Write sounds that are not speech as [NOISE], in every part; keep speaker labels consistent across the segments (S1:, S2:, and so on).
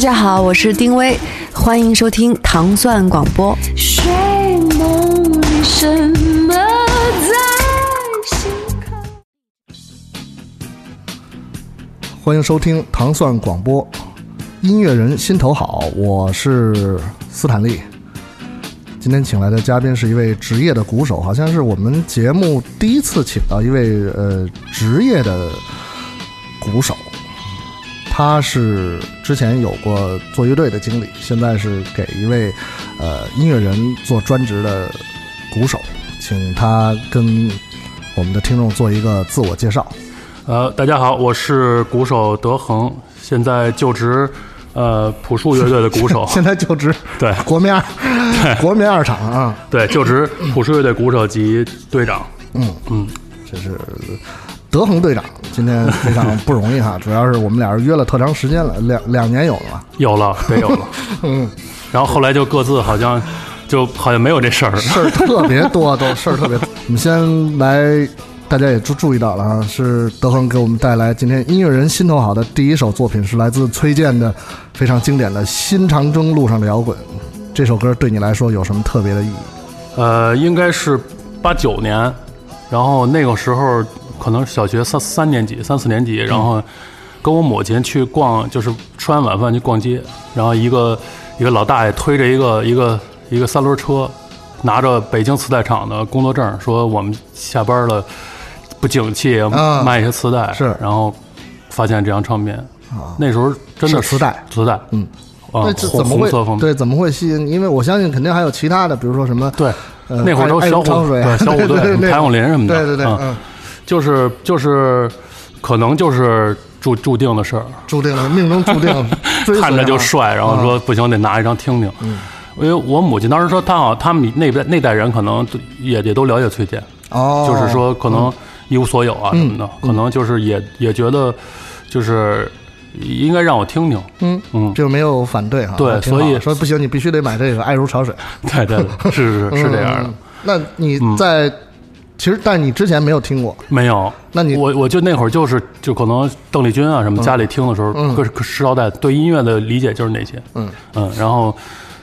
S1: 大家好，我是丁薇，欢迎收听糖蒜广播。睡梦里什么在心口？
S2: 欢迎收听糖蒜广播，音乐人心头好，我是斯坦利。今天请来的嘉宾是一位职业的鼓手，好像是我们节目第一次请到一位呃职业的鼓手。他是之前有过做乐队的经历，现在是给一位呃音乐人做专职的鼓手，请他跟我们的听众做一个自我介绍。
S3: 呃，大家好，我是鼓手德恒，现在就职。呃，朴树乐队的鼓手，[LAUGHS]
S2: 现在就职
S3: 对
S2: 国民二，国民二厂啊，
S3: 对，就职朴树乐队鼓手及队长。
S2: 嗯嗯，这是德恒队长，今天非常不容易哈，主要是我们俩人约了特长时间了，两两年有了吧？
S3: 有了，得有了。[LAUGHS] 嗯，然后后来就各自好像就好像没有这事儿，
S2: 事儿特别多，都事儿特别。我们先来。大家也注注意到了啊，是德恒给我们带来今天音乐人心头好的第一首作品，是来自崔健的非常经典的《新长征路上的摇滚》。这首歌对你来说有什么特别的意义？
S3: 呃，应该是八九年，然后那个时候可能小学三三年级、三四年级，然后跟我母亲去逛，就是吃完晚饭去逛街，然后一个一个老大爷推着一个一个一个三轮车，拿着北京磁带厂的工作证，说我们下班了。不景气，卖一些磁带
S2: 是，
S3: 然后发现这张唱片，那时候真的
S2: 磁带，
S3: 磁带，
S2: 嗯，啊，红红色封对，怎么会吸引？因为我相信肯定还有其他的，比如说什么，
S3: 对，那会儿都小虎
S2: 队、
S3: 小虎队、谭咏麟什么的，
S2: 对对对，嗯，
S3: 就是就是，可能就是注注定的事儿，
S2: 注定了，命中注定，[LAUGHS]
S3: 看着就帅，然后说不行，得拿一张听听，嗯，因为我母亲当时说，她好，他们那边那代人可能也也都了解崔健，
S2: 哦，
S3: 就是说可能。一无所有啊什么的，可能就是也也觉得，就是应该让我听听，
S2: 嗯嗯，就没有反对哈。
S3: 对，所以
S2: 说不行，你必须得买这个，爱如潮水。[LAUGHS]
S3: 对对，是是是这样的。
S2: 那你在其实，但你之前没有听过，
S3: 没有。
S2: 那你
S3: 我我就那会儿就是就可能邓丽君啊什么，家里听的时候，可是时招带对音乐的理解就是那些，嗯嗯，然后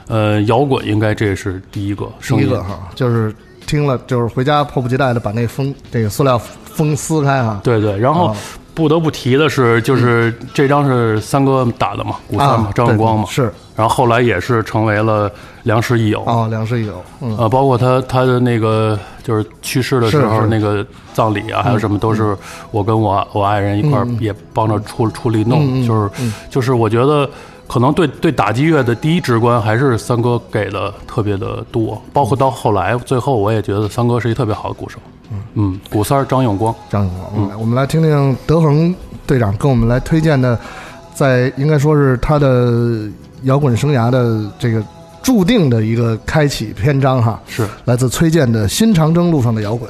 S3: 呃，摇滚应该这是第一个，
S2: 第一个哈，就是。听了就是回家迫不及待的把那封这个塑料封撕开啊！
S3: 对对，然后不得不提的是，就是这张是三哥打的嘛，古三嘛，张永光嘛，
S2: 是。
S3: 然后后来也是成为了良师益友
S2: 啊，良师益友。
S3: 嗯呃，包括他他的那个就是去世的时候那个葬礼啊，还有什么都是我跟我我爱人一块儿也帮着出出力弄，就是就是我觉得。可能对对打击乐的第一直观还是三哥给的特别的多，包括到后来最后我也觉得三哥是一特别好的鼓手。嗯嗯，鼓三张永光，
S2: 张永光。嗯，我们来听听德恒队长跟我们来推荐的，在应该说是他的摇滚生涯的这个注定的一个开启篇章哈。
S3: 是
S2: 来自崔健的《新长征路上的摇滚》。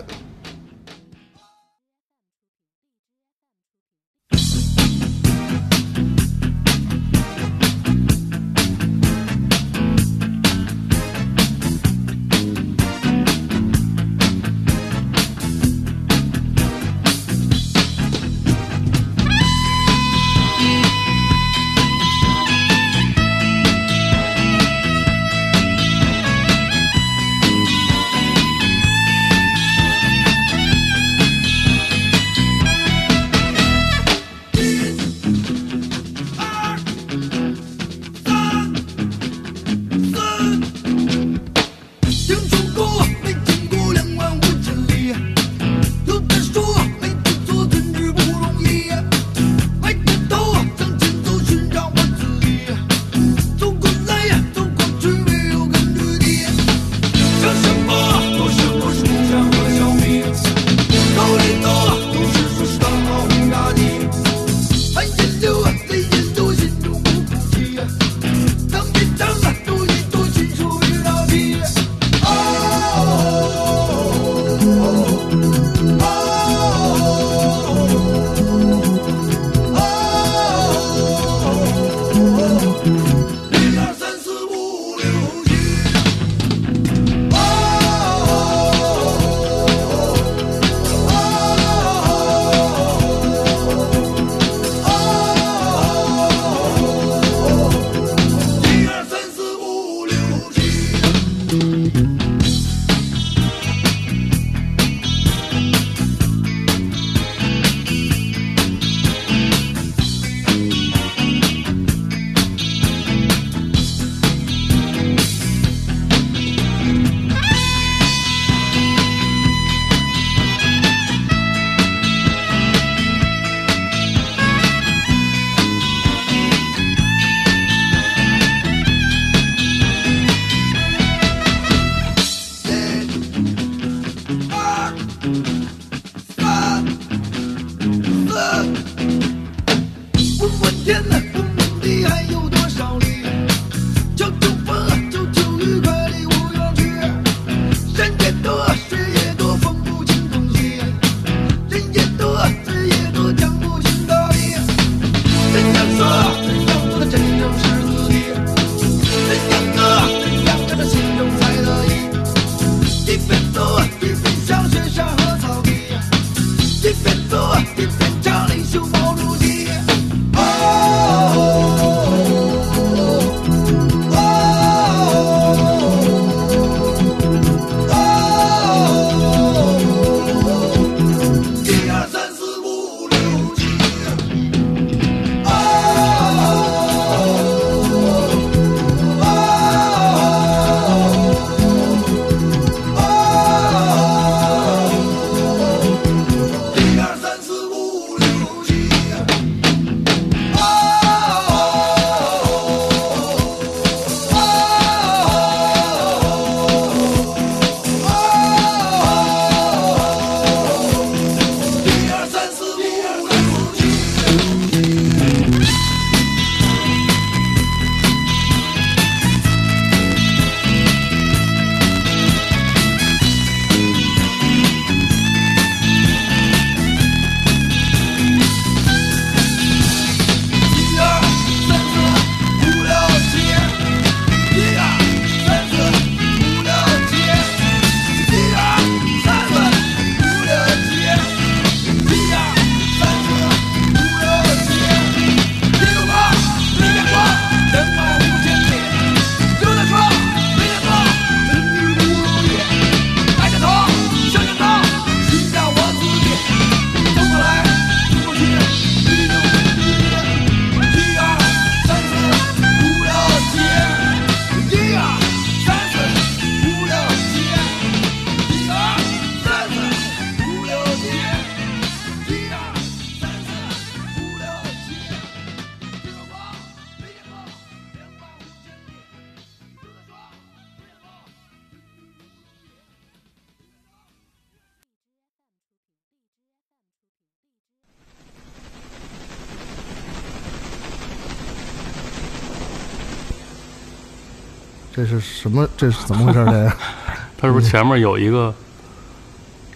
S2: 什么？这是怎么回事？这个 [LAUGHS]
S3: 它是不是前面有一个？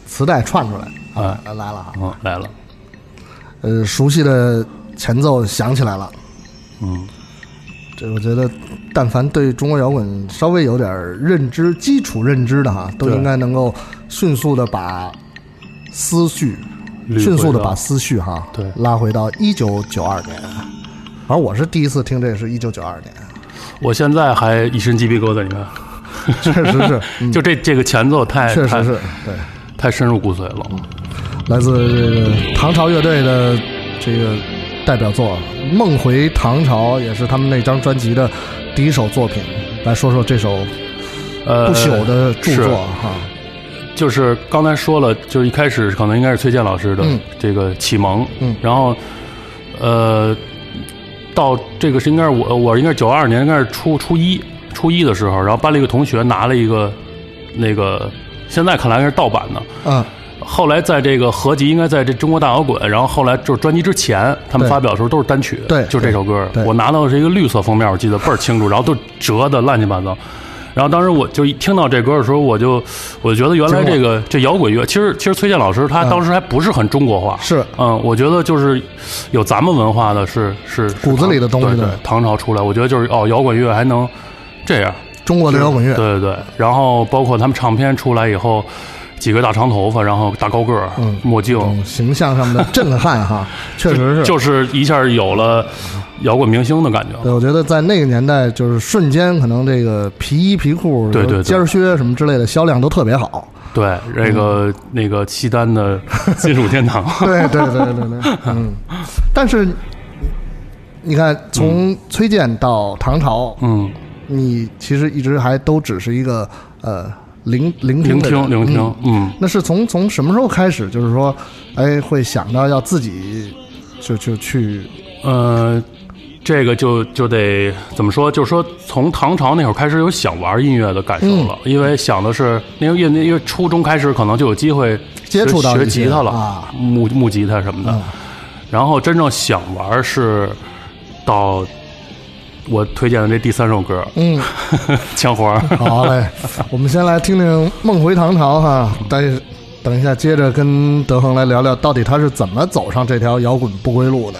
S2: 磁带串出来，
S3: 啊，
S2: 来了哈，
S3: 嗯，来了，
S2: 呃，熟悉的前奏响起来了，
S3: 嗯，
S2: 这我觉得，但凡对中国摇滚稍微有点认知、基础认知的哈，都应该能够迅速的把思绪，迅速的把思绪哈，
S3: 对，
S2: 拉回到一九九二年，反正我是第一次听这是一九九二年，
S3: 我现在还一身鸡皮疙瘩，你看，[LAUGHS]
S2: 确实是，[LAUGHS] 嗯、
S3: 就这这个前奏太，
S2: 确实是对。
S3: 太深入骨髓了。
S2: 来自这个唐朝乐队的这个代表作《梦回唐朝》，也是他们那张专辑的第一首作品。来说说这首
S3: 呃
S2: 不朽的著作哈。
S3: 就是刚才说了，就是一开始可能应该是崔健老师的这个启蒙，
S2: 嗯，
S3: 然后呃到这个是应该是我我应该是九二年应该是初初一初一的时候，然后班里一个同学拿了一个那个。现在看来应该是盗版的，
S2: 嗯，
S3: 后来在这个合集，应该在这中国大摇滚，然后后来就是专辑之前，他们发表的时候都是单曲，
S2: 对，
S3: 就这首歌，我拿到的是一个绿色封面，我记得倍儿清楚，然后都折的乱七八糟，然后当时我就一听到这歌的时候，我就我就觉得原来这个这摇滚乐，其实其实崔健老师他当时还不是很中国化，
S2: 是，
S3: 嗯，我觉得就是有咱们文化的是是
S2: 骨子里的东西，
S3: 对，唐朝出来，我觉得就是哦，摇滚乐还能这样。
S2: 中国的摇滚乐，
S3: 对对对，然后包括他们唱片出来以后，几个大长头发，然后大高个儿，
S2: 嗯，
S3: 墨镜，
S2: 形象上的震撼哈，[LAUGHS] 确实是，
S3: 就是一下有了摇滚明星的感觉。
S2: 对，我觉得在那个年代，就是瞬间可能这个皮衣皮裤、
S3: 对对
S2: 尖靴什么之类的销量都特别好。
S3: 对，这个那个契丹的金属天堂。[LAUGHS]
S2: 对对对对对，嗯，[LAUGHS] 但是你看，从崔健到唐朝，
S3: 嗯。
S2: 你其实一直还都只是一个呃聆
S3: 聆
S2: 听
S3: 聆听聆听，嗯，
S2: 那是从从什么时候开始，就是说，哎，会想到要自己就就去，
S3: 呃，这个就就得怎么说？就是说，从唐朝那会儿开始有想玩音乐的感受了，因为想的是因为因为因为初中开始可能就有机会 [LAUGHS]
S2: 接触到
S3: 学吉他了
S2: 啊，
S3: 木木吉他什么的，然后真正想玩是到。我推荐的这第三首歌，
S2: 嗯，[LAUGHS]
S3: 枪花。[LAUGHS]
S2: 好嘞，我们先来听听《梦回唐朝》哈，等等一下接着跟德恒来聊聊，到底他是怎么走上这条摇滚不归路的。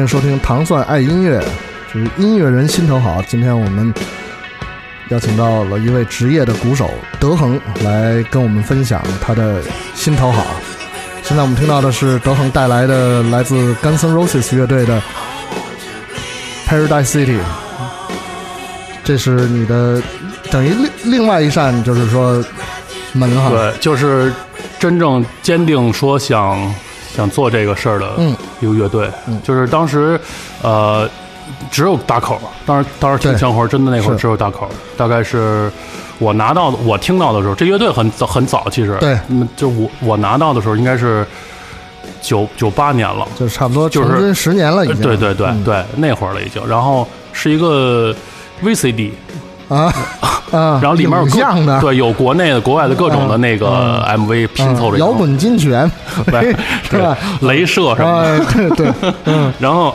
S2: 欢迎收听糖蒜爱音乐，就是音乐人心头好。今天我们邀请到了一位职业的鼓手德恒来跟我们分享他的心头好。现在我们听到的是德恒带来的来自 Guns N' Roses 乐队的 Paradise City，这是你的等于另另外一扇就是说门哈。
S3: 对，就是真正坚定说想想做这个事儿的
S2: 嗯。
S3: 一个乐队，
S2: 嗯。
S3: 就是当时呃只有大口，当时当时听
S2: 对
S3: 枪花真的那会儿只有大口，大概是我拿到的我听到的时候，这乐队很早很早，其实。
S2: 对。
S3: 嗯，就我我拿到的时候应该是九九八年了。
S2: 就差不多
S3: 就是
S2: 十年了已经。
S3: 对对对
S2: 嗯。
S3: 对，那会儿了已经。然后是一个 VCD，
S2: 啊啊，
S3: 然后里面有
S2: 像的，
S3: 对，有国内的、国外的各种的那个 MV 拼凑着
S2: 嗯摇滚金曲，
S3: 对
S2: 是吧？
S3: 镭射什么的。
S2: 哎，对对，[LAUGHS] 嗯
S3: 然后，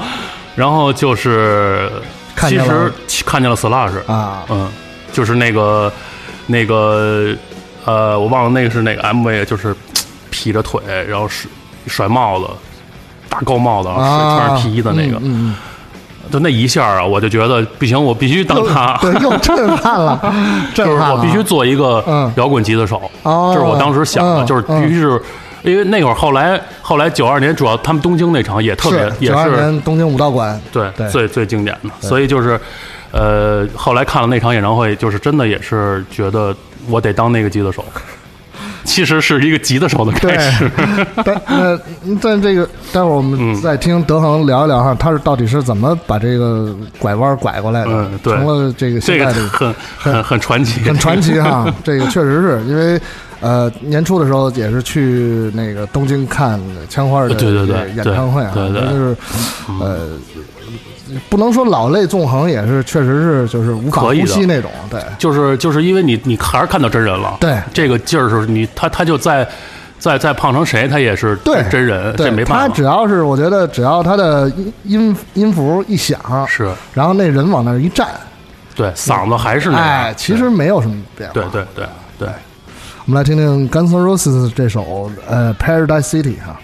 S3: 然后就是其实看见了 Slash，
S2: 啊，
S3: 嗯，就是那个那个呃，我忘了那个是哪个 MV，就是劈着腿，然后甩甩帽子，大高帽子，然后
S2: 啊，
S3: 穿着皮衣的那个，就那一下啊，我就觉得不行，我必须当他
S2: 嗯，。对，又震撼了，[LAUGHS] 震
S3: 就是我必须做一个
S2: 嗯
S3: 摇滚吉他手，
S2: 哦
S3: 这是我当时想的，
S2: 嗯
S3: 就是必须是，因为那会儿后来后来九二年，主要他们东京那场也特别
S2: 是
S3: 也
S2: 九二
S3: 是
S2: 年东京武道馆，
S3: 对
S2: 对
S3: 最最经典的，所以就是呃后来看了那场演唱会，就是真的也是觉得我得当那个吉他手，其实是一个吉他手的开始，
S2: 但 [LAUGHS] 那但这个待会儿我们
S3: 嗯。
S2: 再听德恒聊一聊哈，他是到底是怎么把这个拐弯拐过来的，
S3: 嗯对。
S2: 成了这个
S3: 这个
S2: 现在的
S3: 很很 [LAUGHS] 很传奇，
S2: 很传奇哈，[LAUGHS] 这个确实是。因为呃年初的时候也是去那个东京看枪花的
S3: 对对对
S2: 演唱会啊，
S3: 对对对。
S2: 真就是呃不能说老泪纵横，也是确实是就是无法呼吸那种，对。
S3: 就是就是因为你你还是看到真人了，
S2: 对。
S3: 这个劲儿是你他他就在在在胖成谁，他也是
S2: 对
S3: 真人，这没办法，他
S2: 只要是我觉得只要他的音音音符一响，
S3: 是。
S2: 然后那人往那儿一站，
S3: 对嗓子还是那样，
S2: 哎，其实没有什么变化。
S3: 对对对。对。
S2: 我们来听听 Guns N' Roses 这首呃 Paradise City 哈。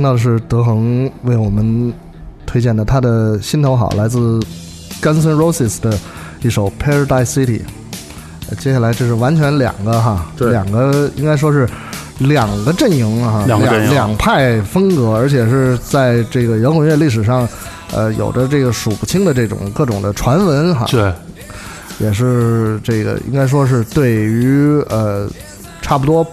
S2: 听到的是德恒为我们推荐的他的心头好，来自 Guns N' Roses 的一首 Paradise City。呃接下来这是完全两个哈，
S3: 对
S2: 两个应该说是两个阵营哈，
S3: 两
S2: 两派风格，而且是在这个摇滚乐历史上，呃，有着这个数不清的这种各种的传闻哈。
S3: 对，
S2: 也是这个应该说是对于呃差不多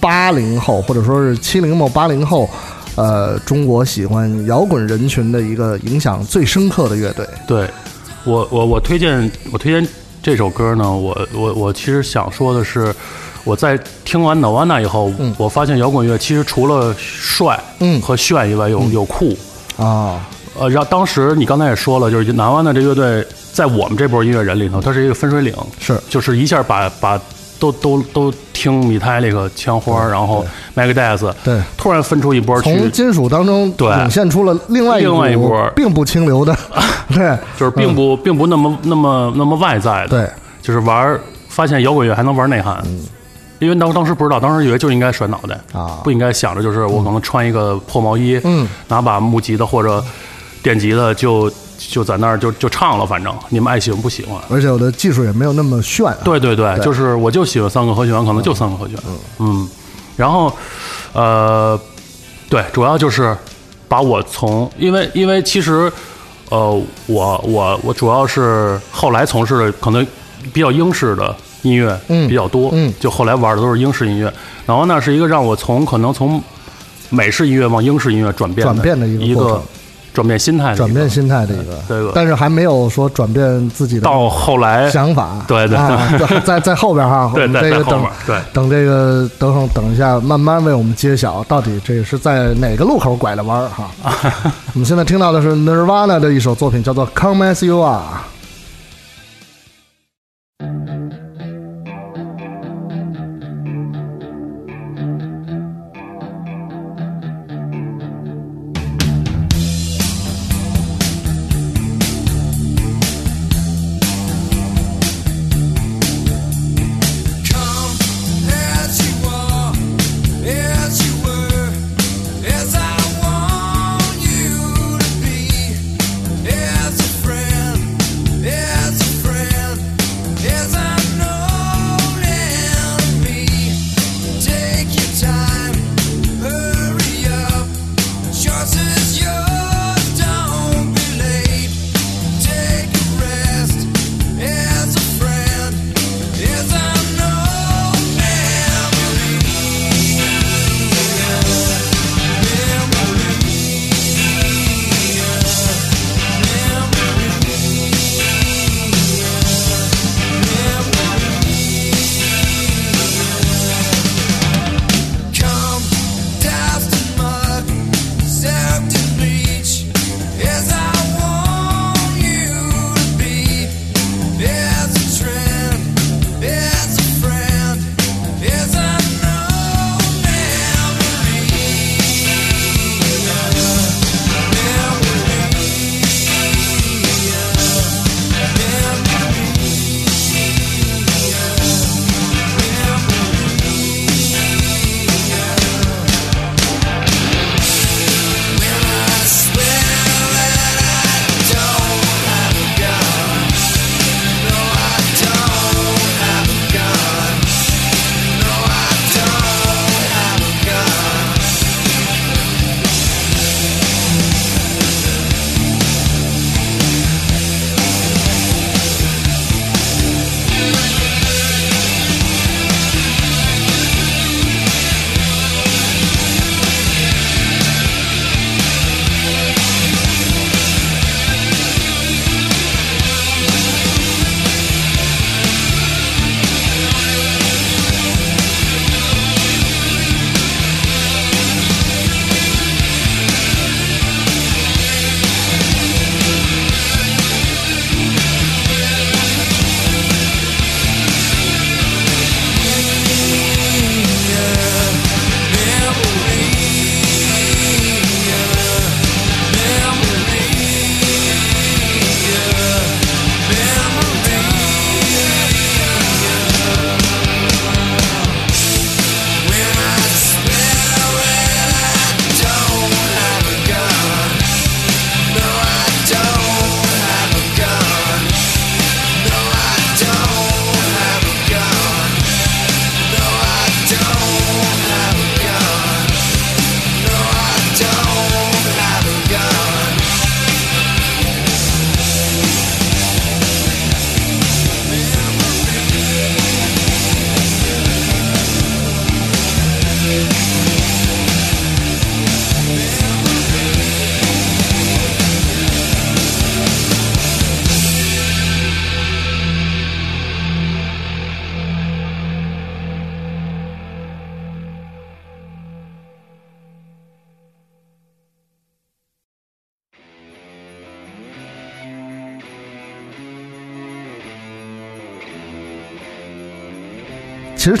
S2: 八零后或者说是七零后八零后，呃中国喜欢摇滚人群的一个影响最深刻的乐队。
S3: 对，我我我推荐我推荐这首歌呢，我我我其实想说的是，我在听完 Nirvana 以后，
S2: 嗯。
S3: 我发现摇滚乐其实除了帅
S2: 嗯。
S3: 和炫以外，有有酷。
S2: 啊，
S3: 呃，然后当时你刚才也说了，就是 Nirvana 这乐队在我们这波音乐人里头，它是一个分水岭，
S2: 是。
S3: 就是一下把把都都都听 Metallica 枪花，然后 Megadeth，
S2: 对，
S3: 突然分出一波
S2: 从，金属当中
S3: 对
S2: 涌现出了另外
S3: 另外一波
S2: 并不清流的，[LAUGHS] 对
S3: 就是并不、并不那么那么那么外在的，
S2: 对，
S3: 就是玩，发现摇滚乐还能玩内涵。因为当当时不知道，当时以为就应该甩脑袋
S2: 啊
S3: 不应该想着就是我可能穿一个破毛衣，
S2: 嗯，
S3: 拿把木吉的或者电吉的就就在那儿就就唱了，反正你们爱喜欢不喜欢。
S2: 而且我的技术也没有那么炫、啊。
S3: 对对对，
S2: 对
S3: 就是我就喜欢三个和弦，可能就三个和弦。嗯，然后呃，对，主要就是把我从因为因为其实呃，我我我主要是后来从事的可能比较英式的音乐
S2: 嗯
S3: 比较多，
S2: 嗯
S3: 就后来玩的都是英式音乐。然后那是一个让我从可能从美式音乐往英式音乐转变
S2: 转变的一个
S3: 转变心态的，
S2: 转变心态的一个，
S3: 这个
S2: 但是还没有说转变自己的
S3: 到后来
S2: 想法。
S3: 对对
S2: 啊，在在在后边哈，[LAUGHS] 这个等等这个等会等一下，慢慢为我们揭晓到底这是在哪个路口拐的弯儿哈。[LAUGHS] 我们现在听到的是 Nirvana 的一首作品，叫做《Come As You Are》。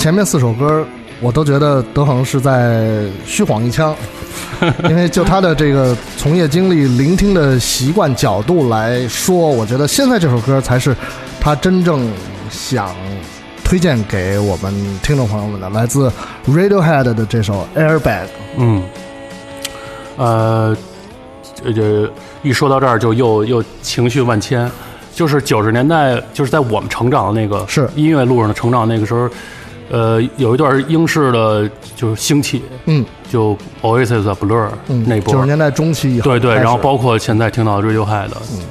S2: 前面四首歌我都觉得德恒是在虚晃一枪，[LAUGHS] 因为就他的这个从业经历、聆听的习惯角度来说，我觉得现在这首歌才是他真正想推荐给我们听众朋友们的，来自 Radiohead 的这首《Airbag》。
S3: 嗯，呃，这这一说到这儿就又又情绪万千，就是九十年代，就是在我们成长的那个
S2: 是
S3: 音乐路上的成长那个时候，呃，有一段英式的就是兴起，
S2: 嗯。
S3: 就 Oasis、Blur
S2: 嗯，
S3: 那波
S2: 九十年代中期以后
S3: 对对，然后包括现在听到的 Radiohead，、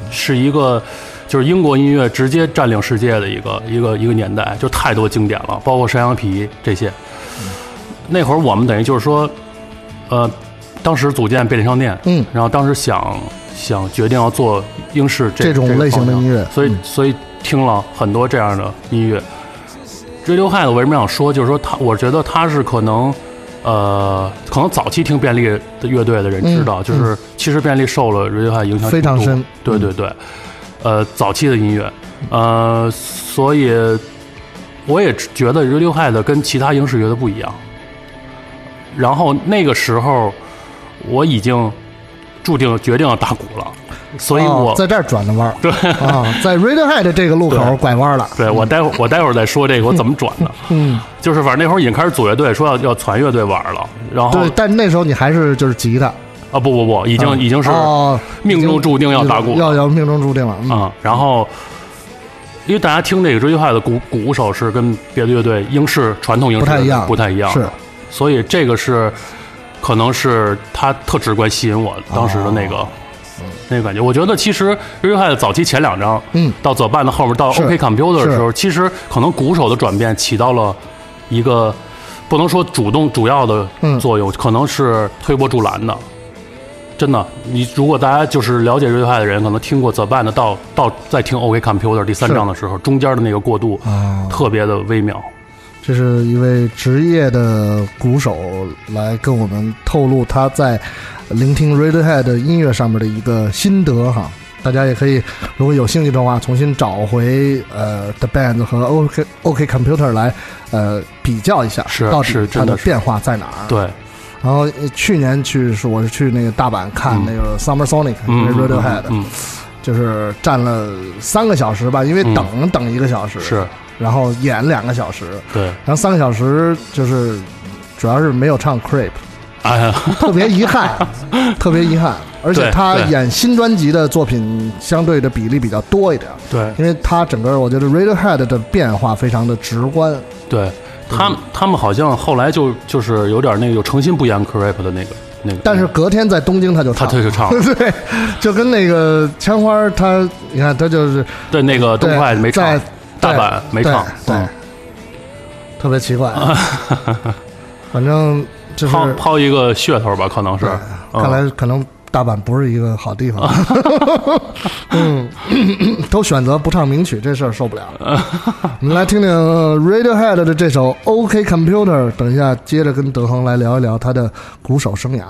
S3: 是一个就是英国音乐直接占领世界的一个一个一个年代，就太多经典了，包括山羊皮这些。那会儿我们等于就是说，呃，当时组建便利商店，
S2: 嗯。
S3: 然后当时想想决定要做英式这
S2: 这种类型的音乐
S3: 所以
S2: 嗯。
S3: 所以听了很多这样的音乐。Radiohead 我为什么想说，就是说他，我觉得他是可能。呃，可能早期听便利的乐队的人知道，
S2: 嗯
S3: 就是其实便利受了 Radiohead 影响
S2: 非常深
S3: 对对对，呃，早期的音乐，呃，所以我也觉得 Radiohead 跟其他英式乐队不一样。然后那个时候我已经注定决定要打鼓了，所以我、
S2: 哦在这儿转的弯儿，
S3: 对。
S2: 啊，在 Radiohead 这个路口拐弯了，
S3: 对我待会儿我待会儿再说这个我怎么转的，
S2: 嗯，
S3: 就是反正那会儿已经开始组乐队，说要要传乐队玩了，然后
S2: 对，但那时候你还是就是吉他，
S3: 啊不不不，已经、
S2: 啊
S3: 已经是
S2: 哦
S3: 命中注定要打鼓了。
S2: 要要命中注定了，嗯。
S3: 啊、然后因为大家听这个 Radiohead 的鼓鼓手是跟别的乐队英式传统英式
S2: 不太一样。
S3: 不太一样，
S2: 是，
S3: 所以这个是可能是他特直观吸引我当时的那个、那个感觉。我觉得其实 Radiohead 早期前两张，
S2: 嗯
S3: 到 The Band 后面到 OK Computer 的时候，其实可能鼓手的转变起到了一个不能说主动主要的
S2: 嗯
S3: 作用，可能是推波助澜的。真的，你如果大家就是了解 Radiohead 的人，可能听过 The Band 到到再听 OK Computer 第三
S2: 是
S3: 章的时候，中间的那个过渡
S2: 啊，
S3: 特别的微妙。
S2: 这是一位职业的鼓手来跟我们透露他在聆听 Radiohead 音乐上面的一个心得哈。大家也可以，如果有兴趣的话，重新找回呃 The Band 和 OK OK Computer 来呃比较一下，
S3: 是
S2: 到底它
S3: 的
S2: 变化在哪儿？。
S3: 对，
S2: 然后呃去年去是我是去那个大阪看
S3: 嗯。
S2: 那个 Summer Sonic，Radiohead，
S3: 嗯，
S2: 就是站了三个小时吧，因为
S3: 嗯。
S2: 等等一个小时，
S3: 是
S2: 然后演两个小时，
S3: 对，
S2: 然后三个小时就是主要是没有唱 Creep，
S3: 哎呀，[LAUGHS]
S2: 特别遗憾，[LAUGHS] 特别遗憾。而且他演新专辑的作品相对的比例比较多一点，
S3: 对。
S2: 因为他整个我觉得 Radiohead 的变化非常的直观。
S3: 对，他们他们好像后来就就是有点那个有诚心不演 Creep 的那个那个，
S2: 但是隔天在东京他就
S3: 他
S2: 唱，
S3: 他就唱。了，[LAUGHS]
S2: 对，就跟那个枪花他，你看他就是
S3: 对那个东
S2: 对
S3: 快没唱。
S2: 在，
S3: 大阪没唱，
S2: 对，特别奇怪，[LAUGHS] 反正就是
S3: 抛抛一个噱头吧，可能是，嗯
S2: 看来可能大阪不是一个好地方。[LAUGHS] 嗯，都选择不唱名曲，这事儿受不了。我们来听听 Radiohead 的这首《OK Computer》，等一下接着跟德恒来聊一聊他的鼓手生涯。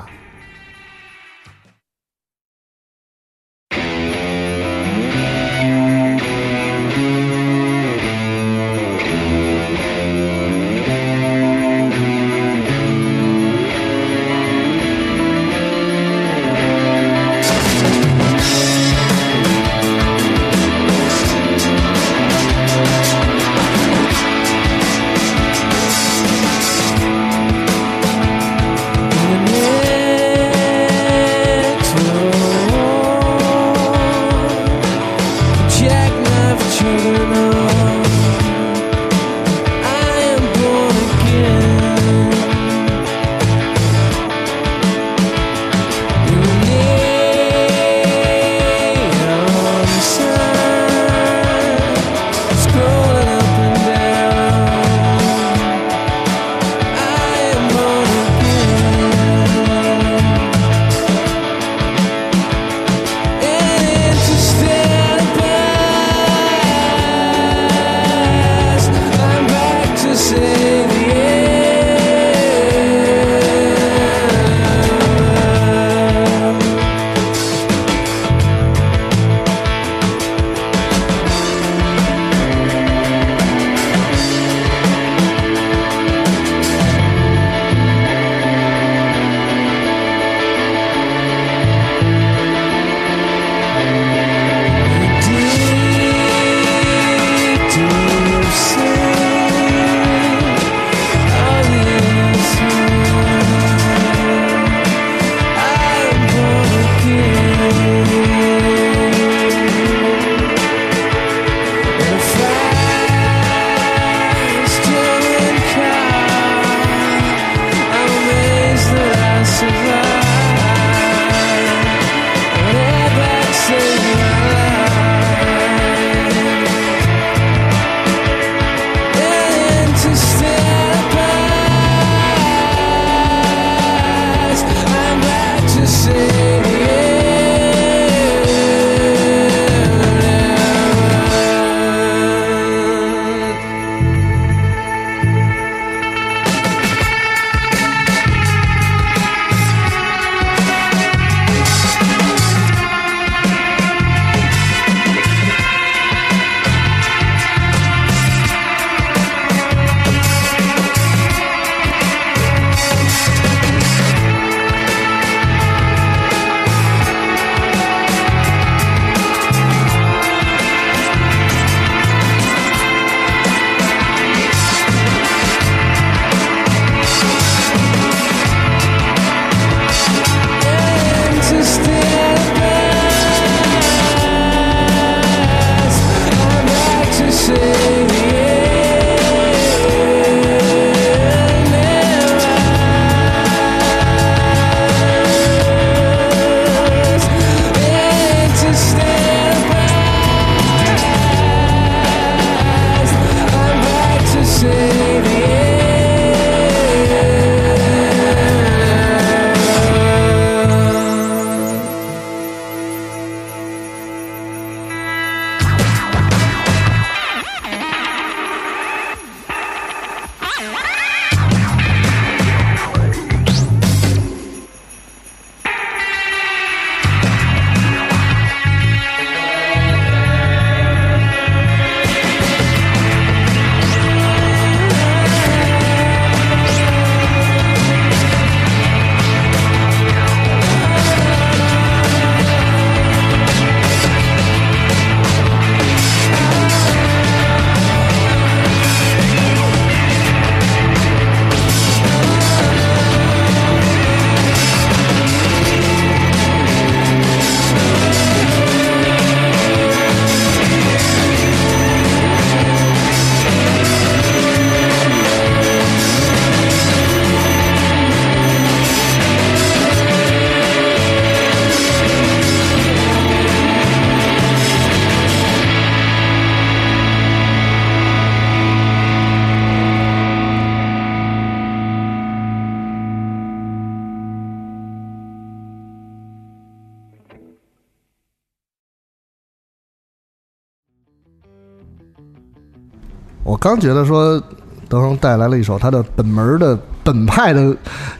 S2: 刚觉得说德恒带来了一首他的本门的本派的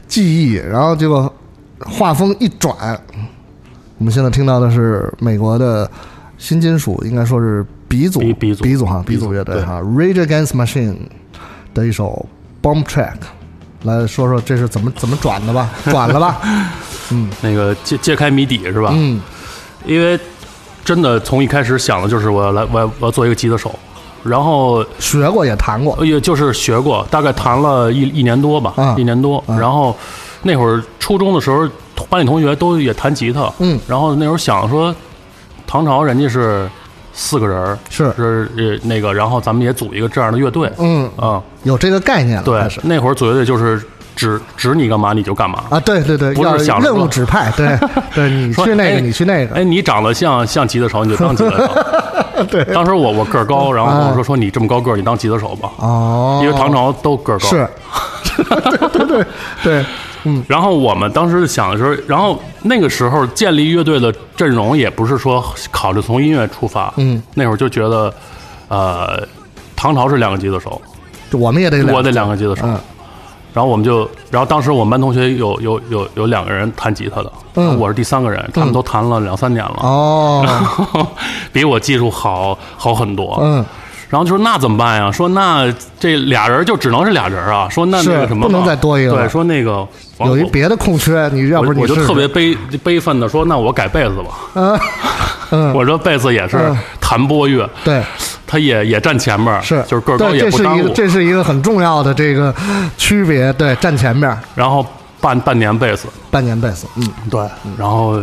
S2: 记忆，然后结果画风一转，我们现在听到的是美国的新金属，应该说是鼻祖
S3: 鼻鼻祖。
S2: 鼻祖哈，
S3: 鼻祖
S2: 乐队哈 Rage Against Machine 的一首 Bomb Track，来说说这是怎么怎么转的吧，[LAUGHS] 转了吧？[LAUGHS] 嗯。
S3: 那个揭揭开谜底是吧？
S2: 嗯。
S3: 因为真的从一开始想的就是我要来，我要我要做一个吉他手，然后
S2: 学过也弹过，
S3: 也就是学过，大概弹了一一年多吧，
S2: 啊
S3: 一年多。
S2: 啊
S3: 然后那会儿初中的时候，班里同学都也弹吉他，
S2: 嗯。
S3: 然后那会儿想说，唐朝人家是四个人儿，
S2: 是。
S3: 是呃那个，然后咱们也组一个这样的乐队，
S2: 嗯，
S3: 啊，
S2: 有这个概念了，
S3: 对，那会儿组乐队就是指指你干嘛你就干嘛。
S2: 啊，对对对，
S3: 不是想
S2: 任务指派，对对，你 [LAUGHS]
S3: 说
S2: 去那个，
S3: 哎
S2: 你去那个，
S3: 哎，你长得像像吉他手，你就当吉他手。[LAUGHS] [LAUGHS]
S2: 对，
S3: 当时我我个儿高，然后我说说你这么高个儿，你当吉他手吧。
S2: 哦，
S3: 因为唐朝都个儿高。
S2: 是，[LAUGHS] 对对对对，嗯。
S3: 然后我们当时想的时候，然后那个时候建立乐队的阵容也不是说考虑从音乐出发，
S2: 嗯，
S3: 那会儿就觉得，呃，唐朝是两个吉他手，
S2: 我们也得
S3: 我得两个吉他手，
S2: 嗯
S3: 然后我们就，然后当时我们班同学有有有有两个人弹吉他的，
S2: 嗯。
S3: 我是第三个人，他们都弹了两三年了，
S2: 哦，[LAUGHS]
S3: 比我技术好好很多，
S2: 嗯，
S3: 然后就说那怎么办呀？说那这俩人就只能是俩人啊。说那
S2: 是
S3: 那个什么
S2: 不能再多一个
S3: 对，说那个
S2: 有一别的空缺，你要不你试试。
S3: 特别悲悲愤的说，那我改贝斯吧。
S2: 嗯。嗯，[LAUGHS]
S3: 我说贝斯也是
S2: 嗯。
S3: 弹拨乐，
S2: 对，
S3: 他也也站前面，
S2: 是
S3: 就是个高，也不耽误
S2: 这是一个。很重要的这个区别，对，站前面
S3: 然后半半年贝斯，
S2: 半年贝斯，嗯，
S3: 对，然后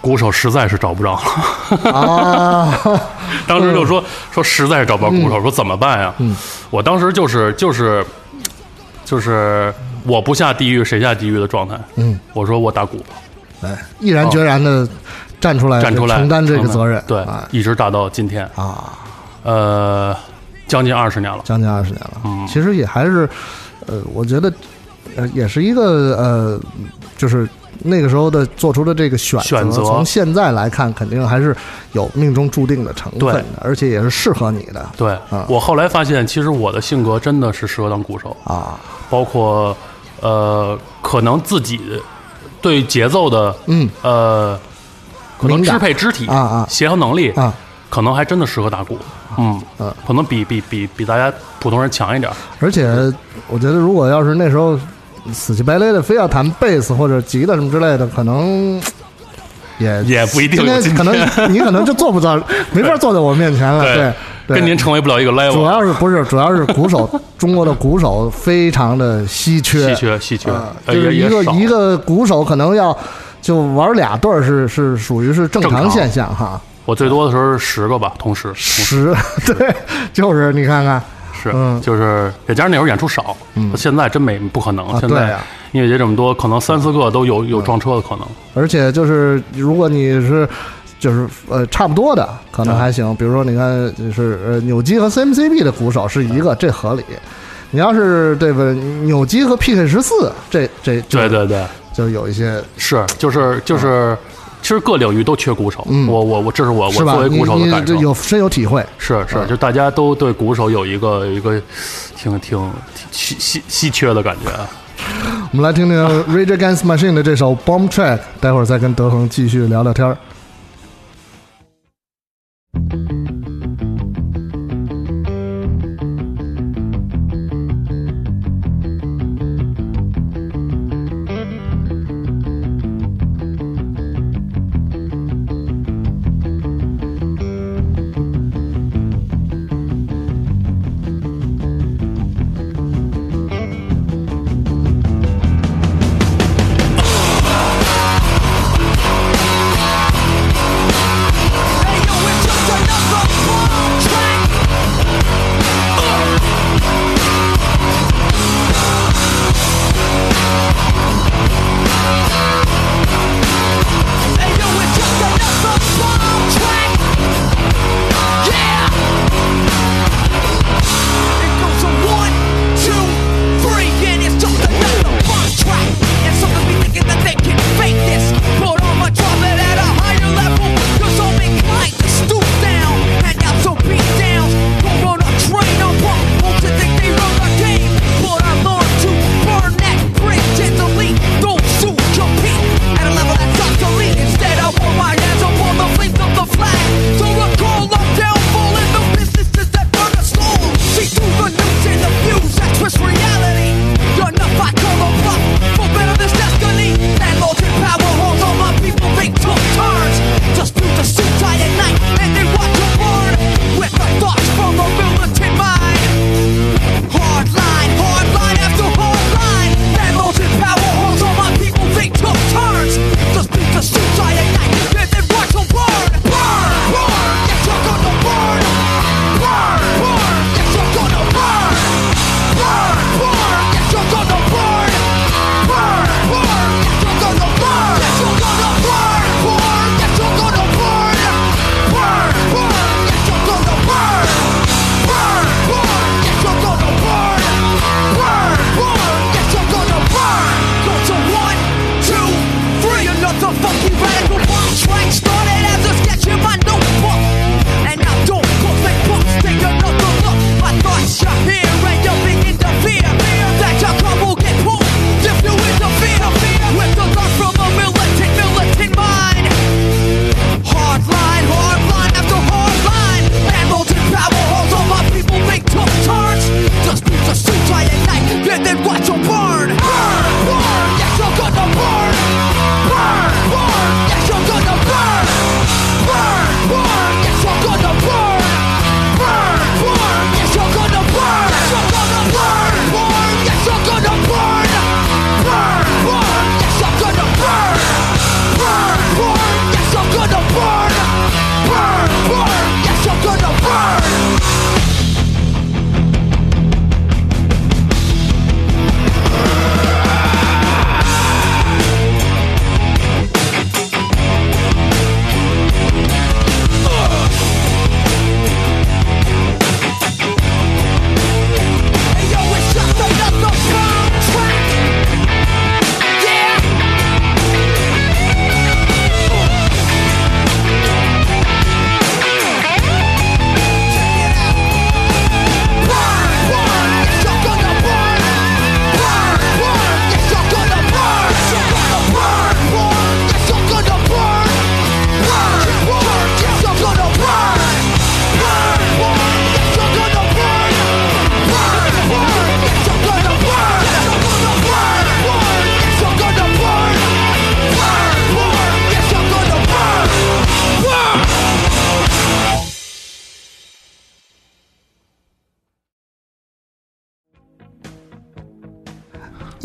S3: 鼓手实在是找不着了。
S2: 啊 [LAUGHS] [LAUGHS]
S3: 当时就说说实在是找不着鼓手，说怎么办呀？嗯我当时就是就是就是我不下地狱谁下地狱的状态。
S2: 嗯，
S3: 我说我打鼓，
S2: 哎，毅然决然的站出来，
S3: 站出来
S2: 承担这个责任，
S3: 对
S2: 啊，
S3: 一直打到今天，
S2: 啊，
S3: 呃，将近二十年了。
S2: 将近二十年了，
S3: 嗯。
S2: 其实也还是，呃，我觉得，呃，也是一个呃，就是那个时候的做出的这个选择，
S3: 选择。
S2: 从现在来看，肯定还是有命中注定的成分
S3: 对。
S2: 的，而且也是适合你的。
S3: 对、
S2: 啊。
S3: 我后来发现，其实我的性格真的是适合当鼓手，
S2: 啊，
S3: 包括呃，可能自己对节奏的
S2: 嗯。
S3: 呃，可能支配肢体
S2: 啊啊。
S3: 协调能力
S2: 啊，
S3: 可能还真的适合打鼓。嗯。
S2: 嗯。
S3: 可能比比比比大家普通人强一点。
S2: 而且我觉得，如果要是那时候死乞白赖的非要弹贝斯或者吉他什么之类的，可能也
S3: 也不一定
S2: 今天可能 [LAUGHS] 你可能就坐不到，没法坐在我面前了。对，对
S3: 跟您成为不了一个 level，主
S2: 要是不是主要是鼓手，中国的鼓手非常的稀缺，
S3: 稀缺稀缺。
S2: 就是一个一个鼓手可能要就玩俩对儿是是属于是正
S3: 常。
S2: 现象哈。
S3: 我最多的时候是十个吧，同时
S2: 十对，[LAUGHS] 就是你看看
S3: 是，
S2: 嗯
S3: 就是再加上那会儿演出少，现在真没不可能。现在音乐节这么多，可能三四个都有有撞车的可能。
S2: 而且就是如果你是就是呃差不多的，可能还行。比如说你看，就是呃扭机和 CMCB 的鼓手是一个，这合理。你要是这个，扭机和 PK 十四，这这
S3: 对对对，
S2: 就有一些
S3: 是就是就是，其实各领域都缺鼓手。
S2: 嗯
S3: 我我我，这是我我作为鼓手的感受。
S2: 有深有体会。
S3: 是是，
S2: 嗯
S3: 就大家都对鼓手有一个一个挺挺挺稀稀稀缺的感觉。[LAUGHS]
S2: 我们来听听 Rage Against Machine 的这首 Bomb Track，待会儿再跟德恒继续聊聊天儿。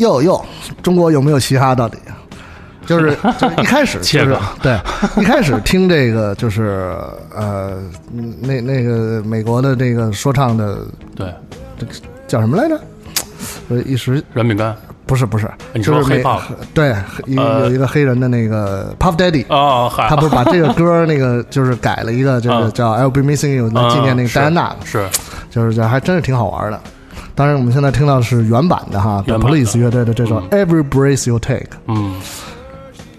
S2: 哟哟，中国有没有嘻哈到底？就是 [LAUGHS] 就是一开始就是
S3: 切个
S2: 对，一开始听这个就是呃嗯那那个美国的这个说唱的
S3: 对，
S2: 叫什么来着？呃，一时
S3: 软饼干
S2: 不是不是，
S3: 你说
S2: 就是美
S3: hip-hop
S2: 对有
S3: 呃。
S2: 有一个黑人的那个 Puff Daddy，
S3: 哦，嗨，
S2: 他不是把这个歌那个就是改了一个，就是
S3: 嗯。
S2: 叫 I'll Be Missing You 来纪念那个
S3: 嗯
S2: 戴安娜，
S3: 是。
S2: 就是这还真是挺好玩的。当然，我们现在听到的是原版的哈，The Police 乐队的这首《Every Breath You Take》。
S3: 嗯，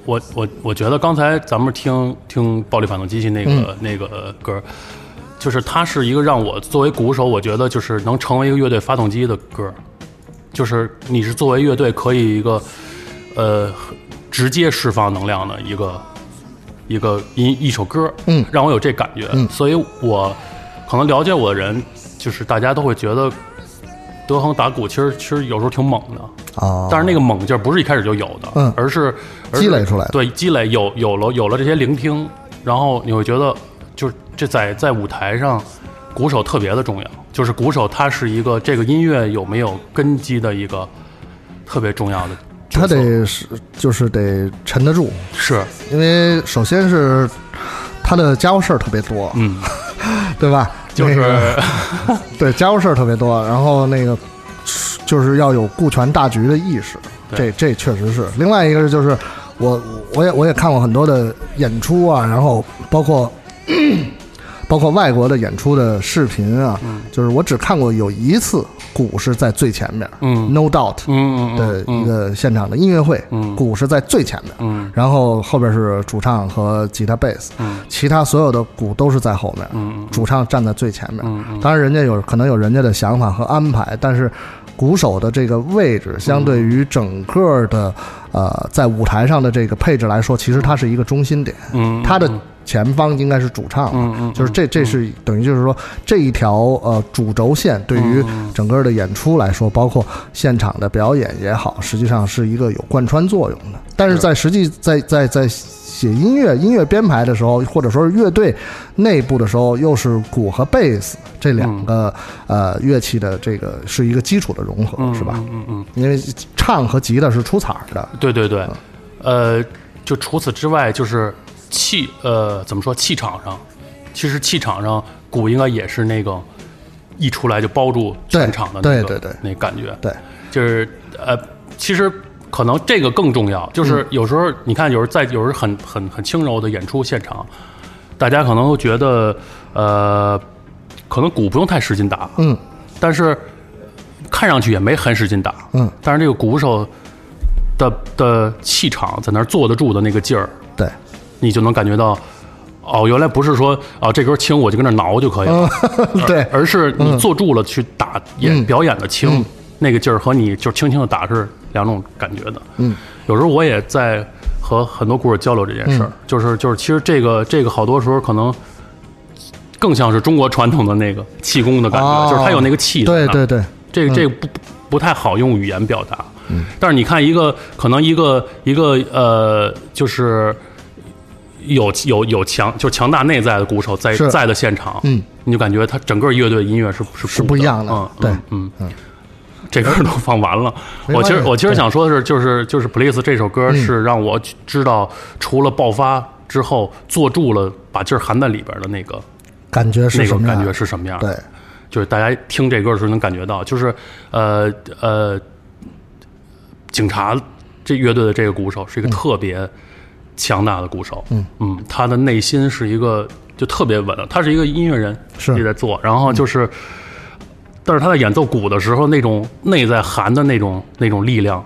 S3: 我我我觉得刚才咱们听听暴力反动机器那个、
S2: 嗯。
S3: 那个歌，就是它是一个让我作为鼓手，我觉得就是能成为一个乐队发动机的歌，就是你是作为乐队可以一个呃直接释放能量的一个一个一一首歌，
S2: 嗯。
S3: 让我有这感觉，
S2: 嗯。
S3: 所以我可能了解我的人，就是大家都会觉得德恒打鼓其实其实有时候挺猛的。
S2: 啊，
S3: 但是那个猛劲儿不是一开始就有的，
S2: 嗯
S3: 而是
S2: 积累出来的
S3: 对，积累有有了有了这些聆听，然后你会觉得，就是这在在舞台上，鼓手特别的重要。就是鼓手他是一个这个音乐有没有根基的一个特别重要的
S2: 他，得是就是得沉得住，
S3: 是
S2: 因为首先是他的家务事儿特别多，
S3: 嗯，[LAUGHS]
S2: 对吧？
S3: 就是、
S2: 那个 [LAUGHS] 对家务事儿特别多，然后那个就是要有顾全大局的意识，这这确实是。另外一个是就是我我也我也看过很多的演出啊，然后包括包括外国的演出的视频啊，就是我只看过有一次鼓是在最前面，
S3: 嗯。
S2: No Doubt 的
S3: 嗯。
S2: 一个现场的音乐会，
S3: 嗯。
S2: 鼓是在最前面。
S3: 嗯。
S2: 然后后边是主唱和吉他、贝斯，
S3: 嗯。
S2: 其他所有的鼓都是在后面，
S3: 嗯
S2: 主唱站在最前面。当然，人家有可能有人家的想法和安排，但是鼓手的这个位置，相对于整个的呃在舞台上的这个配置来说，其实它是一个中心点，
S3: 嗯，
S2: 它的前方应该是主唱，
S3: 嗯嗯
S2: 就是这这是等于就是说这一条呃主轴线对于
S3: 嗯
S2: 整个的演出来说，包括现场的表演也好，实际上是一个有贯穿作用的。但是在实际在在在写音乐音乐编排的时候，或者说是乐队内部的时候，又是鼓和贝斯这两个、呃乐器的这个是一个基础的融合，
S3: 嗯
S2: 是吧？
S3: 嗯嗯嗯。
S2: 因为唱和吉他是出彩儿的，
S3: 对对对，呃，就除此之外，就是气，呃，怎么说？气场上，其实气场上，鼓应该也是那个一出来就包住全场的那个
S2: 对对对对
S3: 那感觉，
S2: 对，
S3: 就是呃，其实可能这个更重要，
S2: 嗯
S3: 就是有时候你看，有时候在有时候很很很轻柔的演出现场，大家可能会觉得，呃，可能鼓不用太使劲打，
S2: 嗯。
S3: 但是看上去也没很使劲打，
S2: 嗯，
S3: 但是这个鼓手的的气场在那儿坐得住的那个劲儿，
S2: 对，
S3: 你就能感觉到，哦，原来不是说哦这根轻我就跟那儿挠就可以了，
S2: 对。
S3: 而是你坐住了去打演、
S2: 嗯。
S3: 表演的轻，那个劲儿和你就轻轻的打是两种感觉的。
S2: 嗯，
S3: 有时候我也在和很多鼓手交流这件事儿，
S2: 嗯。
S3: 就是就是其实这个这个好多时候可能。更像是中国传统的那个气功的感觉，
S2: 哦。
S3: 就是它有那个气。
S2: 对对对，
S3: 这个这个不不不太好用语言表达。嗯，但是你看一个可能一个一个呃，就是有有有强就强大内在的鼓手在在的现场，
S2: 嗯，
S3: 你就感觉他整个乐队音乐是是鼓
S2: 是不一样的
S3: 嗯，
S2: 对
S3: 嗯嗯。[LAUGHS] 这歌都放完了，我其实我其实想说的是，就是就是《Please》这首歌是让我知道，除了爆发之后坐住了，把劲儿含在里边的那个
S2: 感觉是
S3: 那
S2: 什么
S3: 感觉是什么样。
S2: 对，
S3: 就是大家听这歌的时候能感觉到，就是呃呃，警察这乐队的这个鼓手是一个特别强大的鼓手，
S2: 嗯。
S3: 他的内心是一个就特别稳的，他是一个音乐人，
S2: 是。
S3: 也在做，然后就是，但是他在演奏鼓的时候，那种内在含的那种那种力量，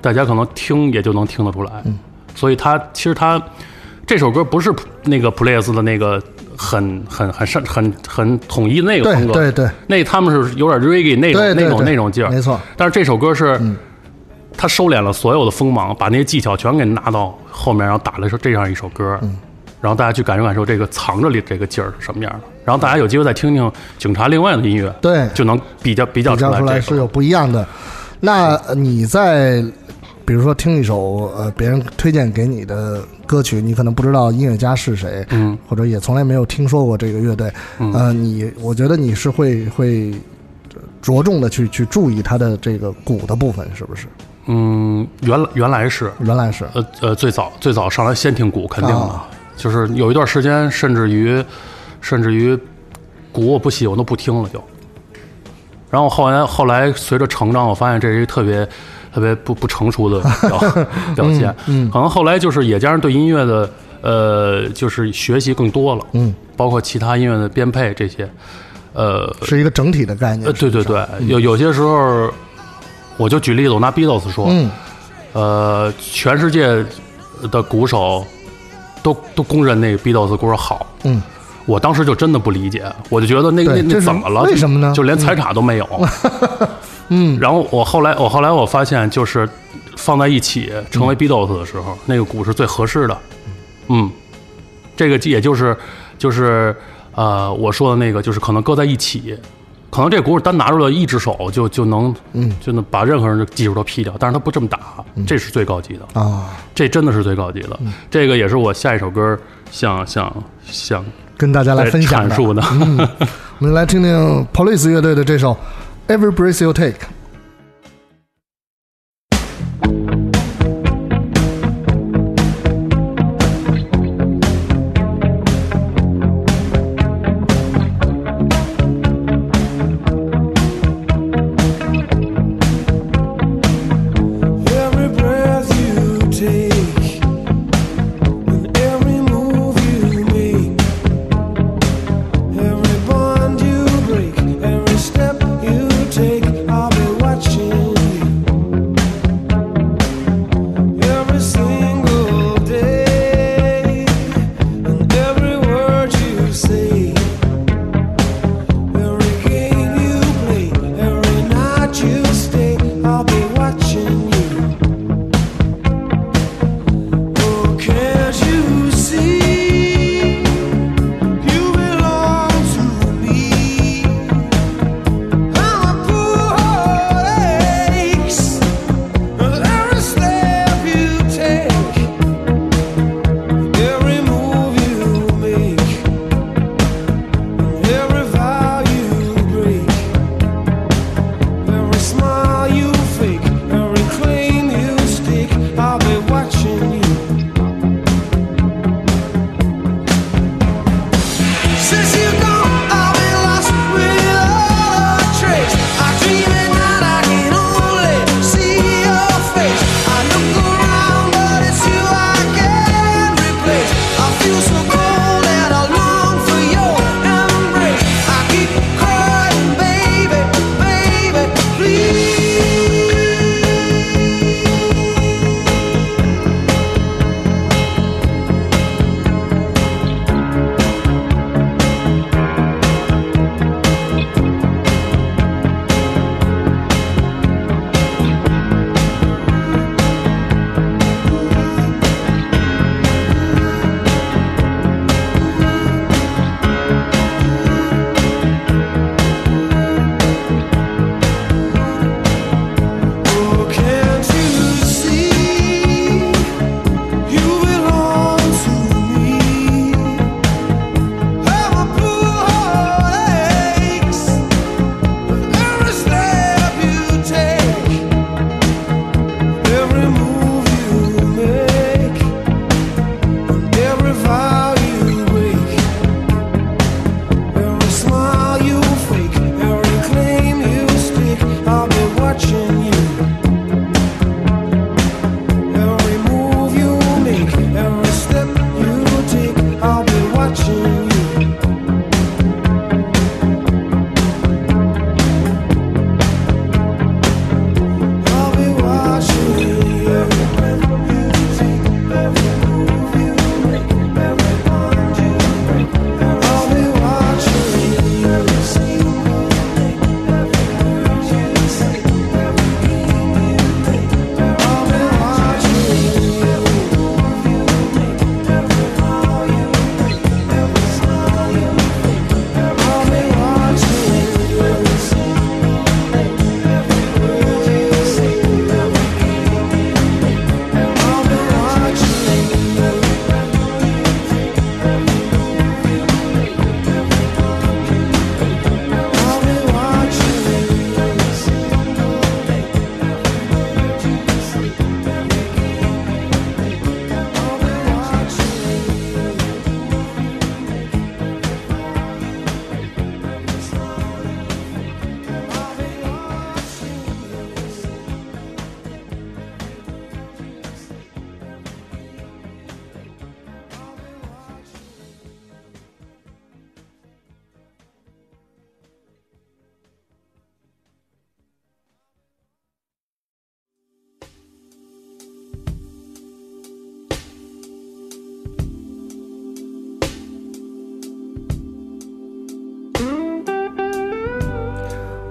S3: 大家可能听也就能听得出来，
S2: 嗯。
S3: 所以他其实他这首歌不是那个 Place 的那个很很很很很很统一的那个风格，
S2: 对对对。
S3: 那他们是有点 reggae 那种那种那种劲儿，
S2: 没错，
S3: 但是这首歌是，他收敛了所有的锋芒，把那些技巧全给拿到后面，然后打了首这样一首歌，嗯然后大家去感受感受这个藏着里这个劲儿是什么样的，然后大家有机会再听听警察另外的音乐，
S2: 对
S3: 就能比较比较
S2: 出来
S3: 这个。
S2: 是有不一样的。那呃你在比如说听一首呃别人推荐给你的歌曲，你可能不知道音乐家是谁，
S3: 嗯，
S2: 或者也从来没有听说过这个乐队，呃，你我觉得你是会会着重的去去注意他的这个鼓的部分，是不是？
S3: 嗯，原来原来是，
S2: 原来是。
S3: 呃呃，最早最早上来先听鼓，肯定的，
S2: 啊。
S3: 就是有一段时间，甚至于甚至于鼓我不喜欢都不听了就。然后后来后来随着成长，我发现这是一个特别特别不不成熟的 [LAUGHS] 表表现。
S2: 嗯。
S3: 可能后来就是也加上对音乐的呃，就是学习更多了，
S2: 嗯，
S3: 包括其他音乐的编配这些，呃
S2: 是一个整体的概念
S3: 呃，。对对对，有有些时候，我就举例子，我拿 Beatles 说，
S2: 嗯
S3: 呃，全世界的鼓手都都公认那个 Beatles 鼓手好。
S2: 嗯，
S3: 我当时就真的不理解，我就觉得那个那那怎么了？
S2: 为什么呢
S3: 就连财产都没有。[LAUGHS]
S2: 嗯，
S3: 然后我后来我后来我发现，就是放在一起成为
S2: 嗯
S3: Beatles 的时候，那个鼓是最合适的。嗯，这个也就是就是呃我说的那个，就是可能搁在一起。可能这鼓单拿出来一只手就就能，
S2: 嗯
S3: 就能把任何人的技术都劈掉，但是他不这么打，这是最高级的。
S2: 啊，
S3: 这真的是最高级
S2: 嗯
S3: 的，这个也是我下一首歌想想想
S2: 跟大家来
S3: 来
S2: 分享。
S3: 阐述的。[LAUGHS]
S2: 我们来听听 Police 乐队的这首《
S4: Every Breath You Take》。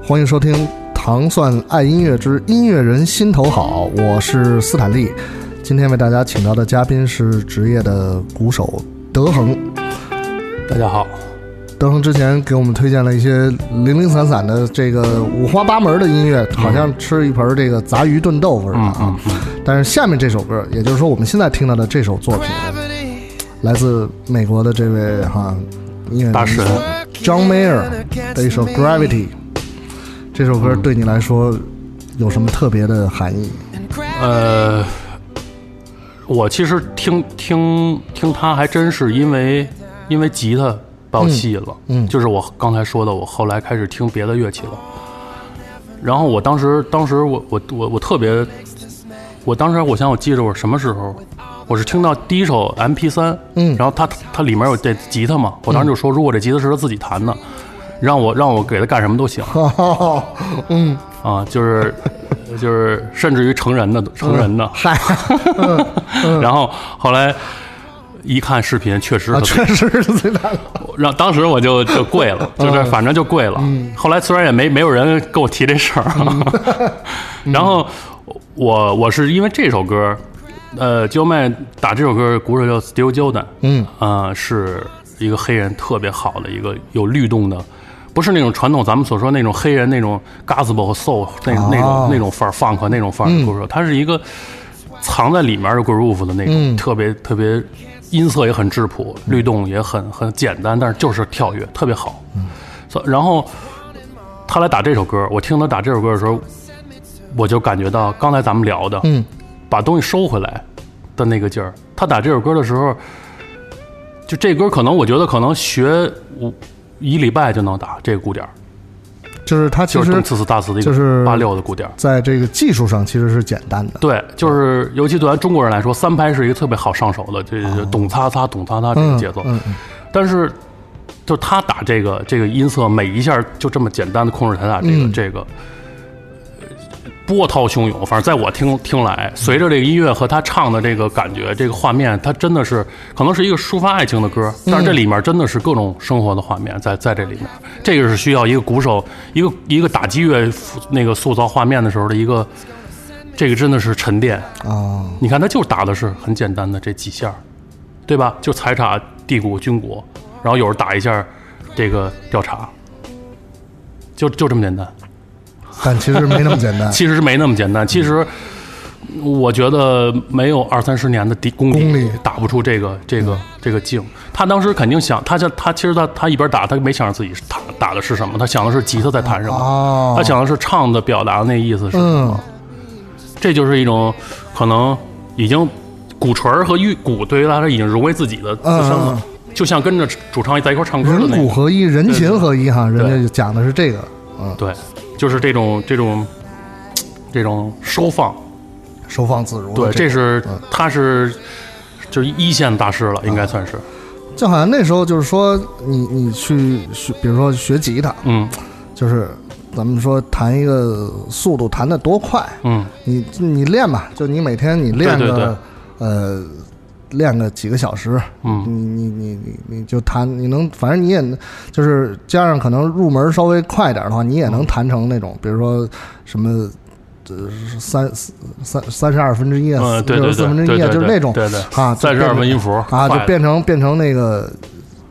S2: 欢迎收听《糖蒜爱音乐之音乐人心头好》，我是斯坦利。今天为大家请到的嘉宾是职业的鼓手德恒。
S3: 大家好，
S2: 德恒之前给我们推荐了一些零零散散的这个五花八门的音乐，好像吃一盆这个杂鱼炖豆腐似的啊。但是下面这首歌，也就是说我们现在听到的这首作品，来自美国的这位哈音乐
S3: 大神
S2: John Mayer 的一首《Gravity》。这首歌对你来说有什么特别的含义？
S3: 呃，我其实听听听他还真是因为因为吉他把我吸引了，
S2: 嗯
S3: 就是我刚才说的，我后来开始听别的乐器了。然后我当时当时我我我我特别，我当时我想我记着我什么时候，我是听到第一首 M P 三，
S2: 嗯
S3: 然后它它里面有这吉他嘛，我当时就说如果这吉他是他自己弹的，让我让我给他干什么都行。[LAUGHS]
S2: 嗯，
S3: 啊，就是就是甚至于成人的成人的，
S2: 嗨，[LAUGHS]
S3: 然后后来一看视频，确实
S2: 确实是最大的。
S3: 让当时我就就跪了，就是反正就跪了。后来虽然也没没有人跟我提这事儿，[LAUGHS] 然后我我是因为这首歌，呃，焦麦打这首歌鼓手叫 Steve Jordan，
S2: 嗯
S3: 啊、是一个黑人特别好的一个有律动的，不是那种传统咱们所说那种黑人那种 gospel 和 soul 那、那
S2: 哦
S3: 种那种范儿 funk 那种范儿的鼓手，他是一个藏在里面的 groove 的那种，
S2: 嗯
S3: 特别特别音色也很质朴，律动也很很简单，但是就是跳跃特别好。所然后他来打这首歌，我听他打这首歌的时候，我就感觉到刚才咱们聊的，
S2: 嗯，
S3: 把东西收回来的那个劲儿。他打这首歌的时候，就这歌可能我觉得可能学五一礼拜就能打这个鼓点儿，
S2: 就是它其实
S3: 就是次次大次的一
S2: 就是
S3: 个八六的鼓点儿。
S2: 在这个技术上其实是简单的。
S3: 对，就是尤其对咱中国人来说，三拍是一个特别好上手的，这这咚擦擦咚擦擦这个
S2: 嗯
S3: 节奏。
S2: 嗯嗯
S3: 但是，就他打这个这个音色，每一下就这么简单的控制他打这个、
S2: 嗯
S3: 这个。呃波涛汹涌，反正在我听听来，随着这个音乐和他唱的这个感觉，这个画面，他真的是可能是一个抒发爱情的歌，但是这里面真的是各种生活的画面在在这里面。这个是需要一个鼓手，一个一个打击乐那个塑造画面的时候的一个，这个真的是沉淀。
S2: 啊，
S3: 你看，他就打的是很简单的这几下，对吧？就踩镲、地鼓、军鼓，然后有人打一下这个调查，就就这么简单。
S2: 但其实没那么简单。[LAUGHS]
S3: 其实是没那么简单。其实我觉得没有二三十年的底功
S2: 功力
S3: 打不出这个这个这个劲。他当时肯定想，他就他其实他他一边打，他没想着自己打打的是什么，他想的是吉他在弹什么，
S2: 哦
S3: 他想的是唱的表达的那意思是什
S2: 嗯
S3: 么。这就是一种可能已经鼓槌儿和玉鼓对于他来说已经融为自己的自身了，
S2: 嗯
S3: 就像跟着主唱在一块唱歌的
S2: 人
S3: 那个。
S2: 骨合一，人琴合一哈，人家就讲的是这个。嗯，
S3: 对，就是这种这种这种收放。
S2: 收放自如
S3: 对，
S2: 这
S3: 是他是就是一线大师了，应该算是。
S2: 就好像那时候就是说，你你去学，比如说学吉他，
S3: 嗯。
S2: 就是咱们说弹一个速度弹得多快，
S3: 嗯，
S2: 你你练吧，就你每天你练个呃练个几个小时，
S3: 嗯
S2: 你你你你你就弹，你能反正你也就是加上可能入门稍微快一点的话，你也
S3: 嗯
S2: 能弹成那种，比如说什么。呃，三三三十二分之一啊，六十四分之一啊，就是那种
S3: 对对，
S2: 啊，就
S3: 三十二分音符
S2: 啊，就变成变成那个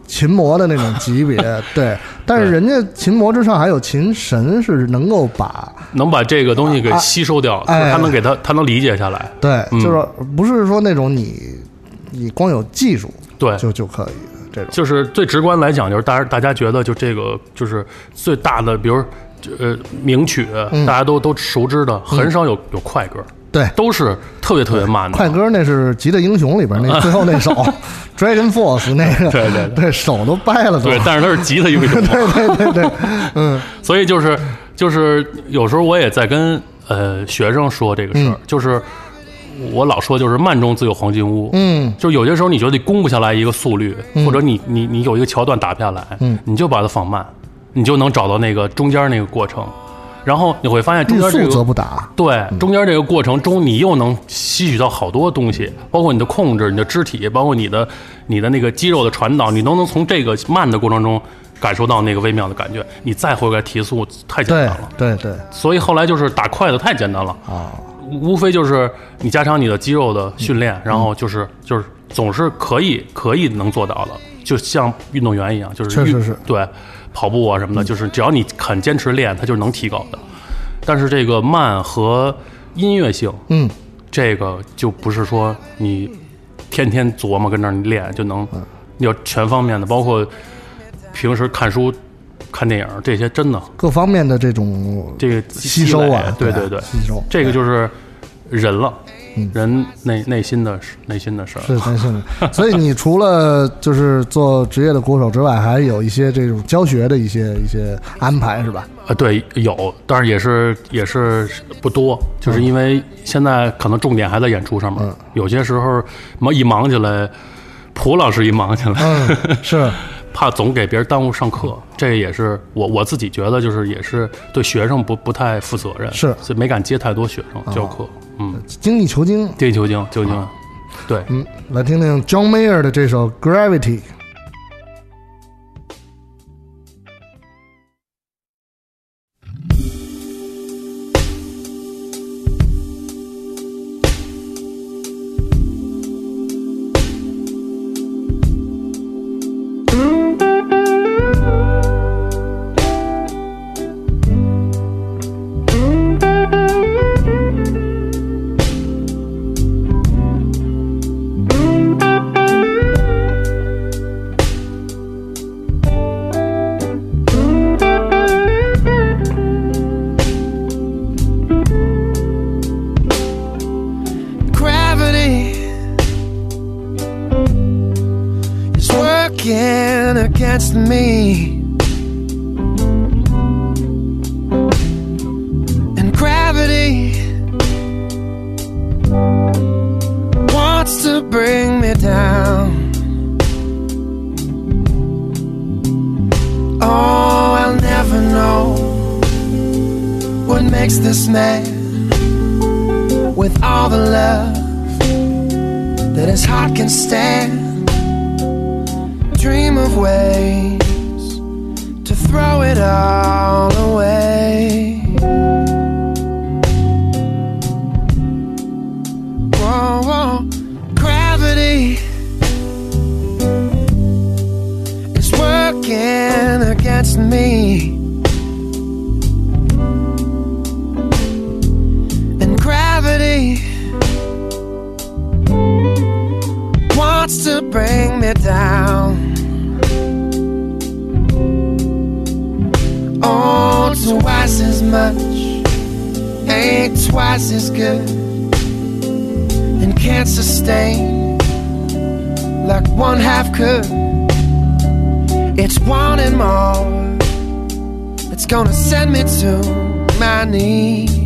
S2: 琴魔的那种级别，[LAUGHS] 对。但是人家琴魔之上还有琴神，是能够把
S3: 能把这个东西给
S2: 啊
S3: 吸收掉，
S2: 哎
S3: 他能给他他能理解下来。
S2: 对，
S3: 嗯
S2: 就是不是说那种你你光有技术
S3: 对，
S2: 就就可以这种。
S3: 就是最直观来讲，就是大家大家觉得就这个就是最大的，比如呃名曲，
S2: 嗯。
S3: 大家都都熟知的，很少有有快歌，
S2: 对，
S3: 都是特别特别慢的。
S2: 快歌那是《吉他英雄》里边那最后那首 [LAUGHS] Dragon Force 那个，
S3: 对对对。
S2: 对手都掰了都。
S3: 对，但是它是吉他英雄。[LAUGHS]
S2: 对对对对，嗯。
S3: 所以就是就是有时候我也在跟呃学生说这个事儿，
S2: 嗯。
S3: 就是我老说就是慢中自有黄金屋，
S2: 嗯。
S3: 就有些时候你觉得你攻不下来一个速率，或者你你你有一个桥段打不下来，
S2: 嗯。
S3: 你就把它放慢，你就能找到那个中间那个过程，然后你会发现中
S2: 欲速
S3: 间这个。
S2: 则不打。
S3: 对，中间这个过程中，你又能吸取到好多东西，包括你的控制、你的肢体，包括你的你的那个肌肉的传导，你都能从这个慢的过程中感受到那个微妙的感觉。你再回来提速太简单
S2: 对
S3: 了，
S2: 对对
S3: 所以后来就是打快的太简单了，
S2: 啊，
S3: 无无非就是你加强你的肌肉的训练，然后就是就是总是可以可以能做到的，就像运动员一样，就是运
S2: 确实是。
S3: 对跑步啊什么的，就是只要你肯坚持练，它就是能提高的。但是这个慢和音乐性，
S2: 嗯，
S3: 这个就不是说你天天琢磨跟那儿练就能，
S2: 嗯。
S3: 要全方面的，包括平时看书、看电影这些，真的
S2: 各方面的这种
S3: 这个
S2: 吸收啊，对
S3: 对对对，
S2: 吸收。
S3: 这个就是人了，
S2: 嗯。
S3: 人内内心的事内心的事儿。
S2: 是真心的。所以你除了就是做职业的鼓手之外，还有一些这种教学的一些一些安排，是吧？
S3: 啊，对，有，但是也是也是不多，就是因为现在可能重点还在演出上面，
S2: 嗯。
S3: 有些时候忙一忙起来，蒲老师一忙起来，
S2: 嗯，[LAUGHS] 是。
S3: 怕总给别人耽误上课，这也是我我自己觉得就是也是对学生不不太负责任，
S2: 是。
S3: 所以没敢接太多学生教课，嗯，
S2: 精益求精，
S3: 精益求精，对，
S2: 嗯，来听听 John Mayer 的这首 Gravity。
S4: Bring me down. Oh, twice as much ain't twice as good, and can't sustain like one half could. It's wanting more. It's gonna send me to my knees.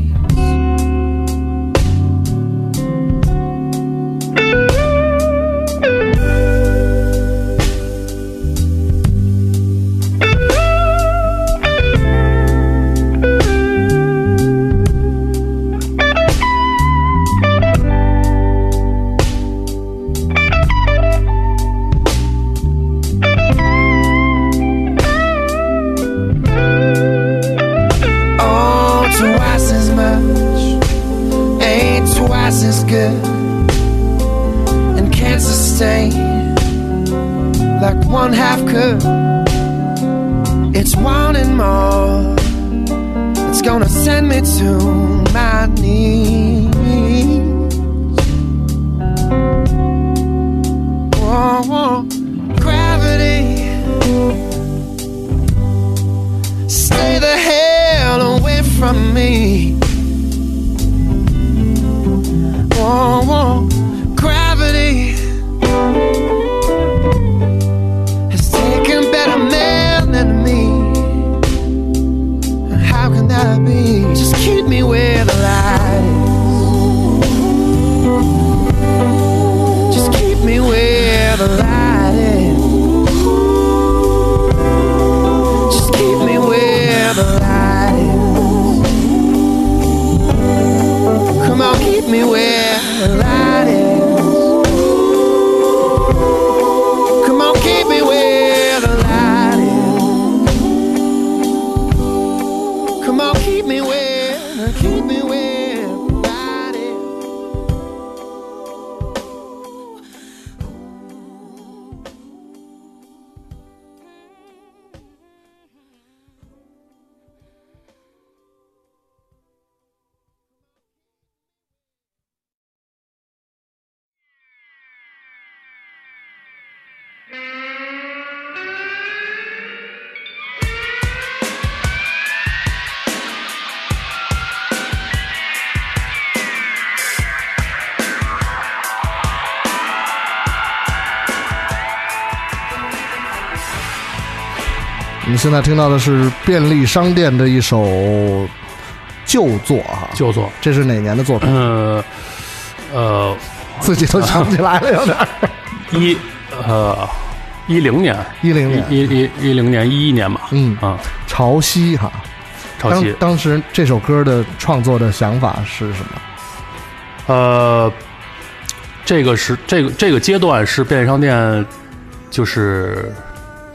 S2: 现在听到的是便利商店的一首旧作啊，
S3: 旧作，
S2: 这是哪年的作品？
S3: 呃呃 [LAUGHS]
S2: 自己都想不起来了，有点儿。
S3: 一呃一零年，
S2: 一零年，
S3: 一一一零年一一年吧，
S2: 嗯，
S3: 啊，
S2: 潮汐哈。
S3: 潮汐，
S2: 当时这首歌的创作的想法是什么？
S3: 呃，这个是这个这个阶段是便利商店，就是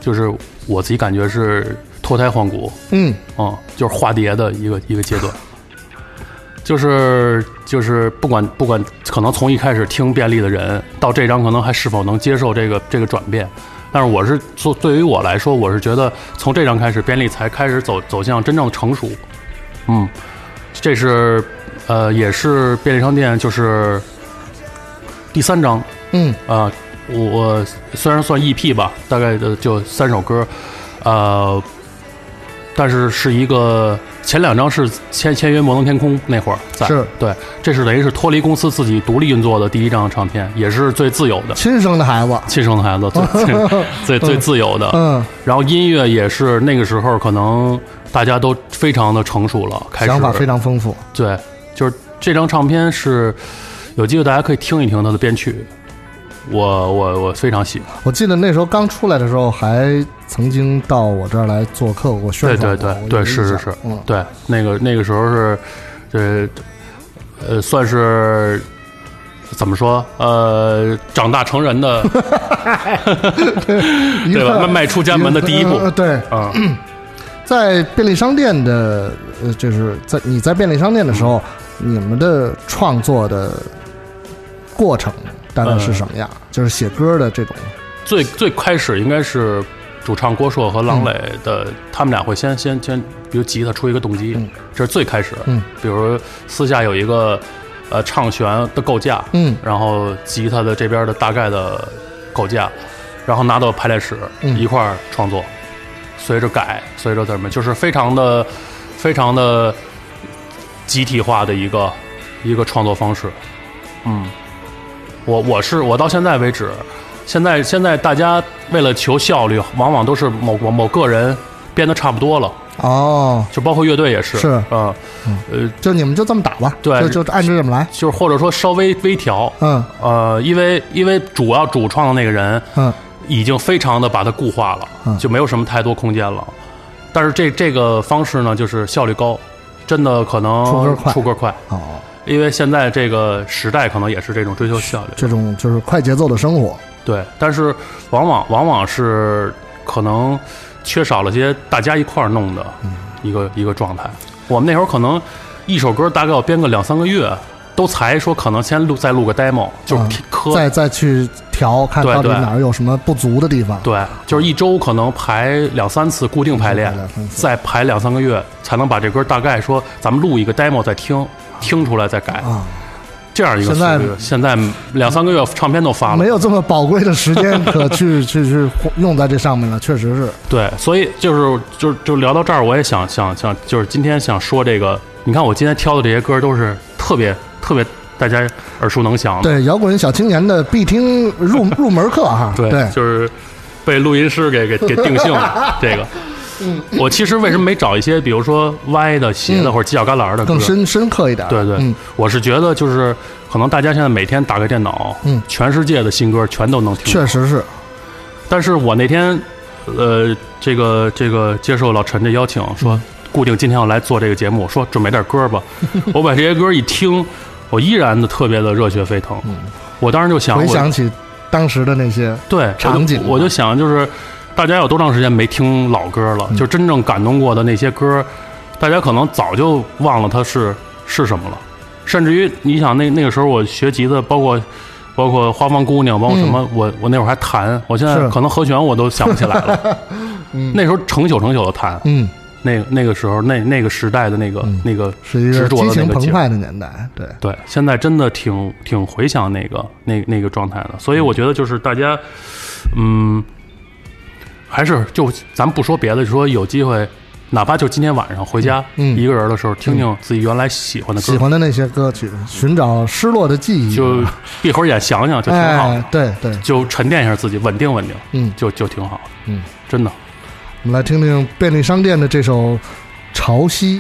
S3: 就是我自己感觉是脱胎换骨，
S2: 嗯。
S3: 嗯，就是化蝶的一个一个阶段，就是就是不管不管，可能从一开始听便利的人，到这张可能还是否能接受这个这个转变，但是我是做对于我来说，我是觉得从这张开始，便利才开始走走向真正的成熟，嗯，这是呃也是便利商店就是第三张
S2: 嗯。
S3: 啊、我我虽然算 EP 吧，大概的就三首歌，呃，但是是一个前两张是签签约摩登天空那会儿在，
S2: 是。
S3: 对，这是等于是脱离公司自己独立运作的第一张唱片，也是最自由的，
S2: 亲生的孩子，
S3: 亲生的孩子最 [LAUGHS] 最最自由的，
S2: 嗯，
S3: 然后音乐也是那个时候可能大家都非常的成熟了，开始。
S2: 想法非常丰富。
S3: 对，就是这张唱片是有机会大家可以听一听它的编曲，我我我非常喜欢。
S2: 我记得那时候刚出来的时候，还曾经到我这儿来做客过宣
S3: 对
S2: 传
S3: 对。对对
S2: 对，
S3: 是是是，
S2: 嗯，
S3: 对，那个那个时候是，这呃，算是怎么说？呃，长大成人的，[LAUGHS] 对吧？迈迈出家门的第一步
S2: 呃对，
S3: 啊，[CLEARS THROAT]
S2: 在便利商店的，呃，就是在你在便利商店的时候，你们的创作的过程大概是什么样？就是写歌的这种，
S3: 最最开始应该是主唱郭硕和郎磊的，他们俩会先先先，比如吉他出一个动机，
S2: 嗯
S3: 这是最开始。
S2: 嗯，
S3: 比如私下有一个呃唱旋的构架，
S2: 嗯
S3: 然后吉他的这边的大概的构架，然后拿到排练室、
S2: 嗯
S3: 一块儿创作，随着改，随着怎么，就是非常的非常的集体化的一个一个创作方式。嗯，我我是我到现在为止，现在现在大家为了求效率，往往都是某某某个人编的差不多了，
S2: 哦，
S3: 就包括乐队也是，
S2: 是
S3: 嗯、呃，
S2: 就你们就这么打吧，
S3: 对
S2: 就就按着这么来，
S3: 就是或者说稍微微调，
S2: 嗯
S3: 呃，因为因为主要主创的那个人
S2: 嗯
S3: 已经非常的把它固化了，
S2: 嗯
S3: 就没有什么太多空间了。但是这这个方式呢，就是效率高，真的可能
S2: 出歌快
S3: 出歌快，
S2: 哦，
S3: 因为现在这个时代可能也是这种追求效率。
S2: 这种就是快节奏的生活，
S3: 对，但是往往往往是可能缺少了些大家一块儿弄的
S2: 嗯
S3: 一个、一个状态。我们那会儿可能一首歌大概要编个两三个月，都才说可能先录再录个 demo，就是
S2: 嗯
S3: 磕、
S2: 再再去调，看到底哪儿有什么不足的地方。
S3: 对，就是一周可能排两三次固定排练再排两三个月，才能把这歌大概说咱们录一个 demo 再听，听出来再改，
S2: 啊，
S3: 这样一个
S2: 现在。
S3: 现在两三个月唱片都发了
S2: 没，有这么宝贵的时间可去 [LAUGHS] 去去用在这上面了，确实是。
S3: 对，所以就是就就聊到这儿，我也想想想，就是今天想说这个，你看我今天挑的这些歌都是特别特别大家耳熟能详的，
S2: 对，摇滚小青年的必听入入门课哈。
S3: 对，
S2: 对，
S3: 就是被录音师给给给定性了 [LAUGHS] 这个。我其实为什么没找一些，比如说歪的、斜的
S2: 嗯
S3: 或者犄角旮旯的？
S2: 更深深刻一点。
S3: 对对，
S2: 嗯，
S3: 我是觉得就是可能大家现在每天打开电脑，
S2: 嗯
S3: 全世界的新歌全都能听。
S2: 确。实是。
S3: 但是我那天，呃，这个这个接受老陈的邀请，说固定今天要来做这个节目，说准备点歌吧。[LAUGHS] 我把这些歌一听，我依然的特别的热血沸腾。我当时就想，我
S2: 回想起当时的那些，
S3: 对
S2: 场景
S3: 我我就想就是。大家有多长时间没听老歌了？就真正感动过的那些歌，大家可能早就忘了它是是什么了，甚至于你想那那个时候我学吉他，包括包括花房姑娘，包括什么，我我那会儿还弹，我现在可能和弦我都想不起来了。[LAUGHS] 那时候成宿成宿的弹，
S2: 嗯，
S3: 那个那个时候那那个时代的那个、那个
S2: 是一个
S3: 执着
S2: 激情
S3: 的那个
S2: 澎湃的年代，对，
S3: 对，现在真的挺挺回想那个那那个状态的，所以我觉得就是大家，嗯，还是就咱不说别的，就说有机会，哪怕就今天晚上回家、
S2: 嗯
S3: 一个人的时候，听听自己原来喜欢的歌，
S2: 喜欢的那些歌曲，寻找失落的记忆，
S3: 就闭会儿眼想想就挺好的，
S2: 哎，对对，
S3: 就沉淀一下自己，稳定稳定，
S2: 嗯。
S3: 就就挺好，
S2: 嗯，
S3: 真的。
S2: 我们来听听便利商店的这首《潮汐》。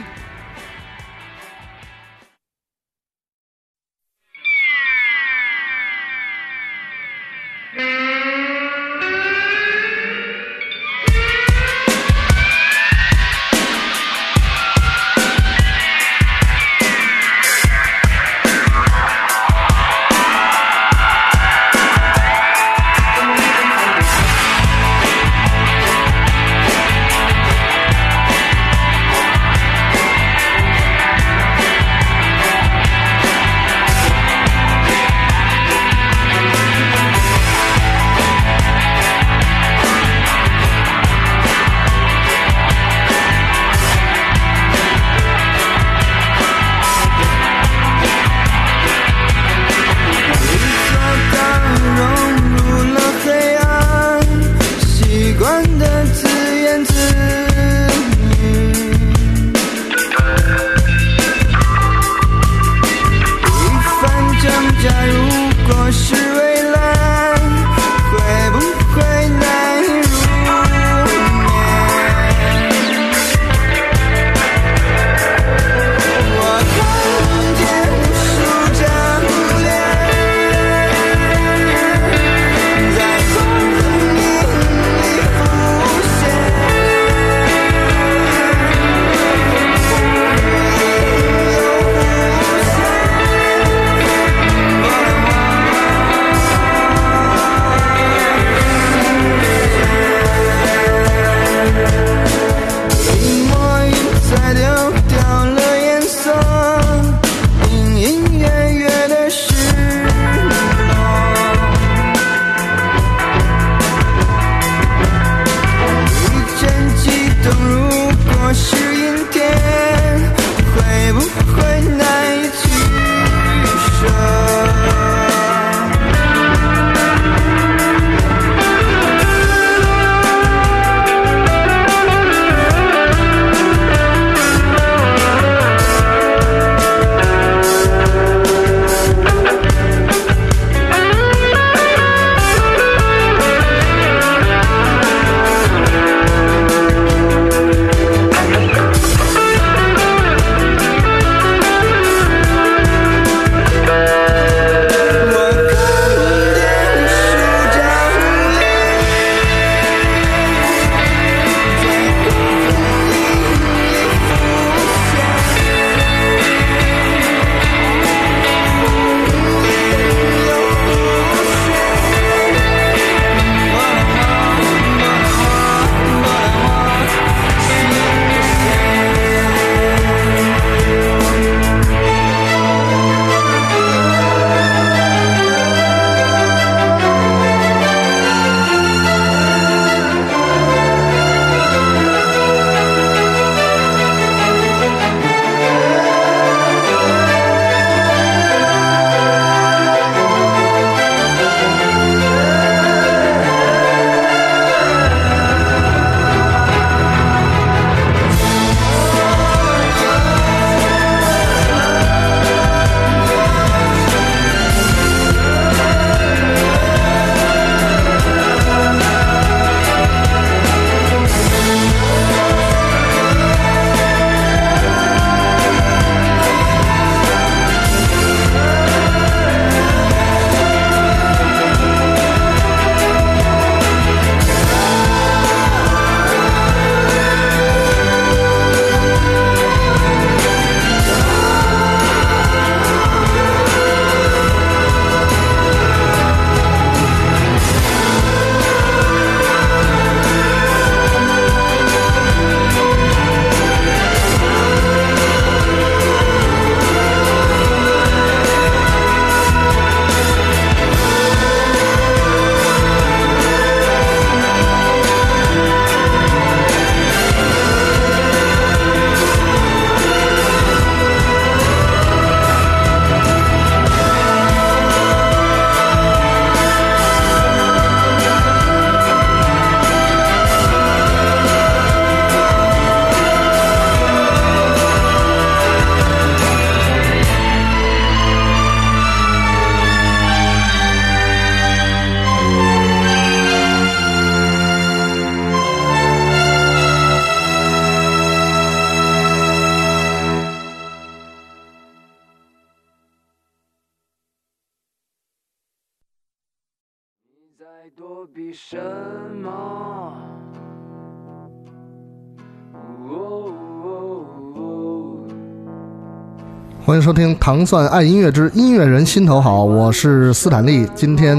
S2: 欢迎收听《糖蒜爱音乐之音乐人心头好》，我是斯坦利。今天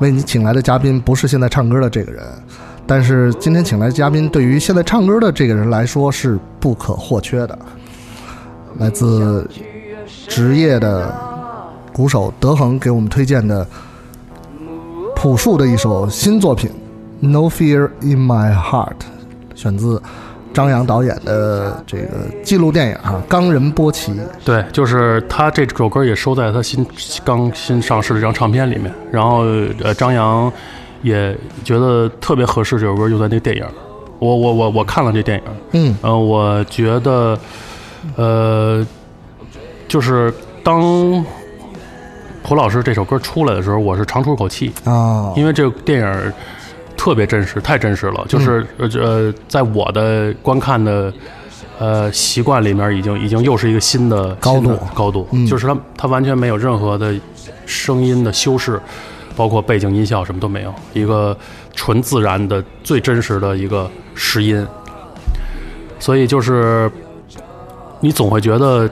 S2: 为你请来的嘉宾不是现在唱歌的这个人，但是今天请来的嘉宾对于现在唱歌的这个人来说是不可或缺的。来自职业的鼓手德恒给我们推荐的朴树的一首新作品《No Fear in My Heart》，选自张扬导演的这个纪录电影啊《冈仁波齐》。
S3: 对，就是他这首歌也收在他新刚新上市的这张唱片里面。然后呃，张扬也觉得特别合适这首歌就在那个电影。我我我我看了这电影，
S2: 嗯
S3: 呃，我觉得呃，就是当胡老师这首歌出来的时候，我是长出口气，
S2: 啊，
S3: 因为这个电影特别真实，太真实了。就是呃呃，在我的观看的呃习惯里面，已经已经又是一个新的
S2: 高度
S3: 的高度，
S2: 嗯
S3: 就是它它完全没有任何的声音的修饰，包括背景音效什么都没有，一个纯自然的、最真实的一个实音。所以就是你总会觉得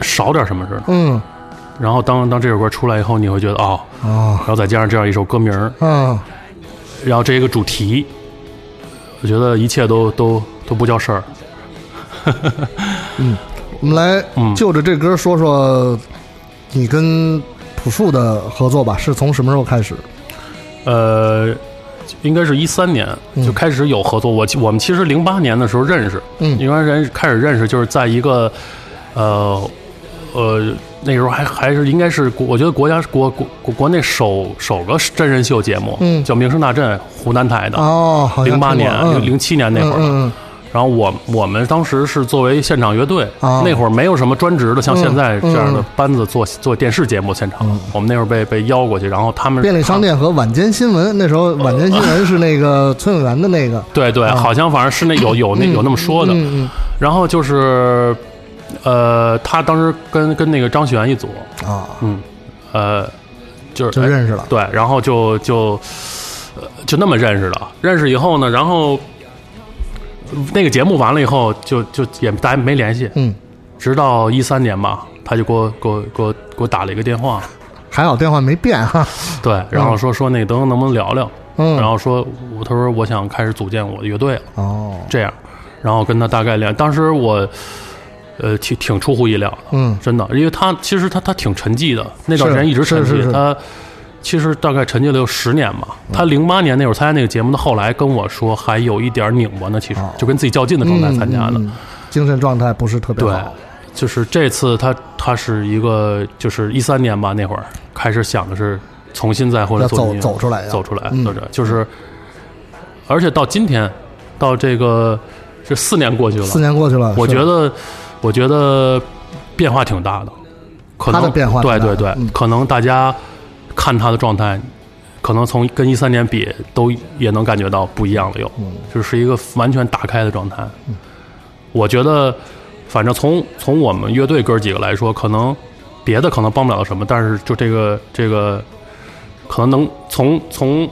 S3: 少点什么似的。
S2: 嗯
S3: 然后当当这首歌出来以后，你会觉得哦，
S2: 哦
S3: 然后再加上这样一首歌名儿，
S2: 啊
S3: 然后这一个主题，我觉得一切都都都不叫事儿。
S2: 嗯我们来
S3: 嗯
S2: 就着这歌说说你跟朴树的合作吧，是从什么时候开始？
S3: 呃，应该是一三年
S2: 嗯
S3: 就开始有合作。我我们其实零八年的时候认识，
S2: 嗯
S3: 因为人开始认识就是在一个呃呃那时候还还是应该是国，我觉得国家国国国国内首首个真人秀节目，
S2: 嗯
S3: 叫《名声大阵》，湖南台的，零八年零零七年那会儿。
S2: 嗯嗯
S3: 然后我我们当时是作为现场乐队，
S2: 哦
S3: 那会儿没有什么专职的，像
S2: 嗯
S3: 现在这样的
S2: 嗯
S3: 班子做做电视节目现场。我们那会儿被被邀过去，然后他们
S2: 嗯，便利商店和晚间新闻，那时候晚间新闻是那个崔永元的那个，
S3: 对对，好像反正是那有有那有那么说的。
S2: 嗯
S3: 然后就是，呃，他当时跟跟那个张悬一组，
S2: 嗯啊，
S3: 嗯，呃，就是
S2: 就认识了。
S3: 对，然后就就呃就那么认识的。认识以后呢，然后那个节目完了以后，就就也大家没联系，
S2: 嗯，
S3: 直到一三年吧，他就给我给我给我给我打了一个电话，[LAUGHS]
S2: 还好电话没变哈。[LAUGHS]
S3: 对，然后说说那个德恒能不能聊聊，
S2: 嗯，
S3: 然后说我他说我想开始组建我的乐队了，
S2: 哦，
S3: 这样，然后跟他大概聊，当时我呃挺挺出乎意料的，
S2: 嗯
S3: 真的，因为他其实他他挺沉寂的，那段时间一直沉寂，他其实大概沉寂了有十年吧。他零八年那会儿参加那个节目的，后来跟我说还有一点拧巴呢，其实
S2: 哦
S3: 就跟自己较劲的状态参加的。
S2: 精神状态不是特别
S3: 对
S2: 好。，
S3: 就是这次他他是一个就是一三年吧那会儿开始想的是重新再回来
S2: 要走走出来呀
S3: 走出来，
S2: 嗯
S3: 走出来，就是而且到今天到这个这四年过去了，
S2: 四年过去了，
S3: 我觉得，我觉得变化挺大的，可能
S2: 他的变化的
S3: 对对对，
S2: 嗯。
S3: 可能大家看他的状态，可能从跟一三年比，都也能感觉到不一样了，又，
S2: 嗯。
S3: 就是一个完全打开的状态。我觉得，反正从从我们乐队哥几个来说，可能别的可能帮不了什么，但是就这个这个，可能能从从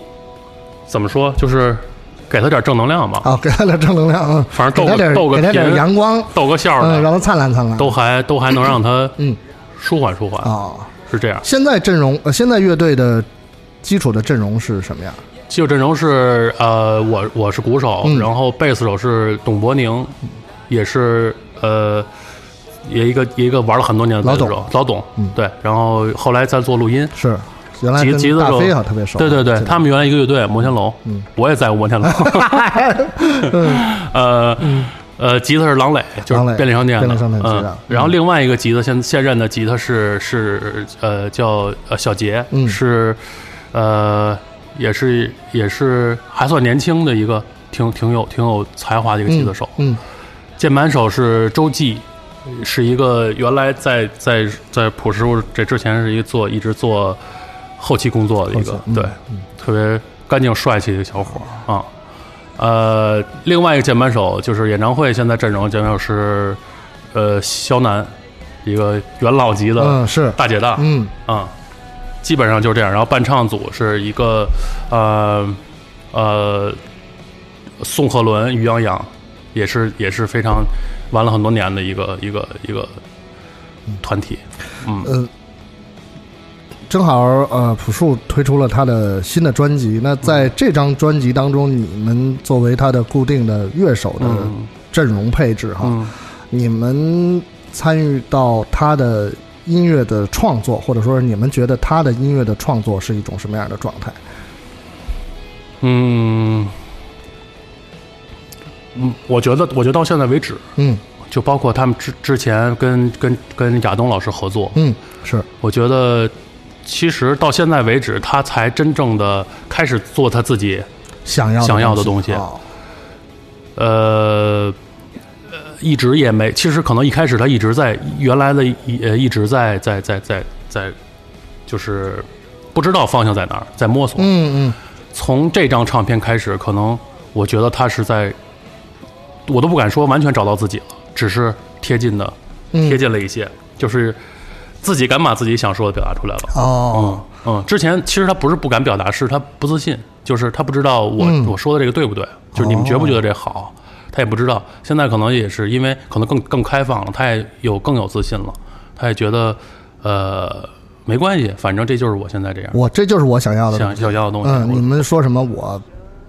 S3: 怎么说，就是给他点正能量吧，
S2: 啊，给他点正能量，嗯，
S3: 反正
S2: 给他点
S3: 逗个逗个
S2: 给他点
S3: 贫
S2: 阳光，
S3: 逗个笑
S2: 让他灿烂灿烂。
S3: 都还都还能让他
S2: 嗯
S3: 舒缓舒缓，
S2: 啊，
S3: 是这样。
S2: 现在阵容呃，现在乐队的基础的阵容是什么样？
S3: 基础阵容是呃，我我是鼓手，
S2: 嗯
S3: 然后贝斯手是董伯宁，也是呃，也一个一个玩了很多年的贝斯手，老董，
S2: 嗯
S3: 对，然后后来在做录音。
S2: 是原来
S3: 吉吉他手
S2: 特别熟，
S3: 对对对，他们原来一个乐队摩天楼，
S2: 嗯
S3: 我也在过摩天楼。[LAUGHS] 呃呃，吉他是郎磊，就是便利商店的，
S2: 便利商店
S3: 嗯。然后另外一个吉他现现任的吉他是是呃叫呃小杰，
S2: 嗯
S3: 是呃也是也是还算年轻的一个挺挺有挺有才华的一个吉他手。
S2: 嗯
S3: 键盘手是周记，是一个原来在在在朴师傅这之前是一个做一直做后期工作的一个
S2: 嗯
S3: 对，特别干净帅气的小伙儿啊。呃，另外一个键盘手就是演唱会现在阵容键盘手是呃肖楠，一个元老级的
S2: 嗯是
S3: 大姐大
S2: 嗯
S3: 啊。基本上就是这样。然后伴唱组是一个呃呃宋鹤伦、于洋洋，也是也是非常玩了很多年的一个一个一个团体。嗯
S2: 呃，正好呃，朴树推出了他的新的专辑。那在这张专辑当中，你们作为他的固定的乐手的
S3: 嗯
S2: 阵容配置哈，
S3: 嗯
S2: 你们参与到他的音乐的创作，或者说你们觉得他的音乐的创作是一种什么样的状态？
S3: 嗯嗯，我觉得我觉得到现在为止，
S2: 嗯
S3: 就包括他们之之前跟跟跟亚东老师合作，
S2: 嗯，是
S3: 我觉得其实到现在为止，他才真正的开始做他自己，
S2: 想要
S3: 想要的东西
S2: 哦。
S3: 呃，呃一直也没，其实可能一开始他一直在原来的一呃一直在在在在在，就是不知道方向在哪儿，在摸索。
S2: 嗯嗯。
S3: 从这张唱片开始，可能我觉得他是在，我都不敢说完全找到自己了，只是贴近的
S2: 嗯，
S3: 贴近了一些，就是自己敢把自己想说的表达出来了。
S2: 哦
S3: 嗯，嗯，之前其实他不是不敢表达，是他不自信，就是他不知道我、
S2: 嗯
S3: 我说的这个对不对，就是你们觉不觉得这好，他也不知道。现在可能也是因为可能更更开放了，他也有更有自信了，他也觉得呃没关系，反正这就是我现在这样
S2: 我这就是我想要的
S3: 想
S2: 西。
S3: 想要的东西。
S2: 嗯，你们说什么我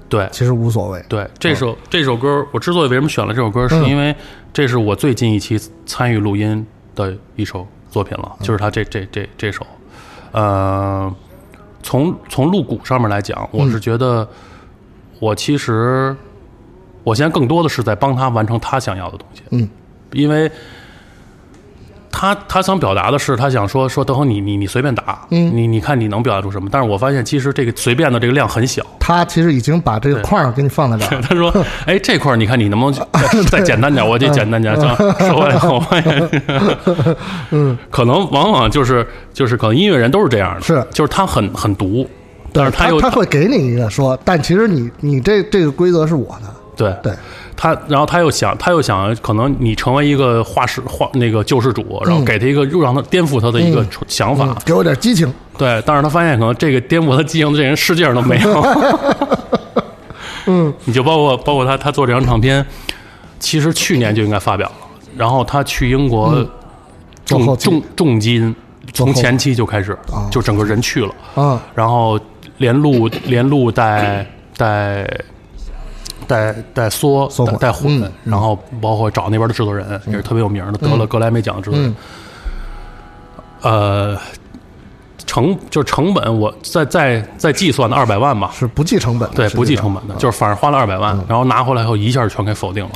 S3: 对
S2: 其实无所谓。
S3: 对，这首、这首歌，我之所以为什么选了这首歌，是
S2: 嗯
S3: 因为这是我最近一期参与录音的一首作品了，就是他这这这这首，呃，从从露骨上面来讲，我是觉得我其实我现在更多的是在帮他完成他想要的东西，
S2: 嗯，
S3: 因为。他他想表达的是，他想说说德恒，你你你随便打，
S2: 嗯
S3: 你你看你能表达出什么？但是我发现其实这个随便的这个量很小，
S2: 他其实已经把这个框儿给你放在这儿。[LAUGHS]
S3: 他说：[LAUGHS] “哎，这块儿你看你能不能 [LAUGHS] 再再简单点？我这简单点。”说说完以后，我发现，嗯，可能往往就是就是可能音乐人都是这样的，
S2: 是
S3: 就是他很很毒，但是
S2: 他
S3: 又
S2: 他会给你一个说，但其实你你这这个规则是我的。
S3: 对
S2: 对，
S3: 他，然后他又想他又想可能你成为一个画师画那个救世主，然后给他一个又让他颠覆他的一个想法，
S2: 嗯，给我点激情。
S3: 对，但是他发现可能这个颠覆他激情的这人世界上都没有。嗯，[LAUGHS] 你就包括包括他他做这张唱片，其实去年就应该发表了，然后他去英国重重重金，从前期就开始，就整个人去了，
S2: 啊，
S3: 然后连录连录带带。带带缩带带混，
S2: 嗯。
S3: 然后包括找那边的制作人，也是特别有名的，得了格莱美奖的制作人。
S2: 嗯。
S3: 呃，成就是成本，我再再再计算的二百万吧，
S2: 是不计成本的，
S3: 对，不计成本的，
S2: 啊
S3: 就是反正花了二百万，然后拿回来以后一下全给否定了，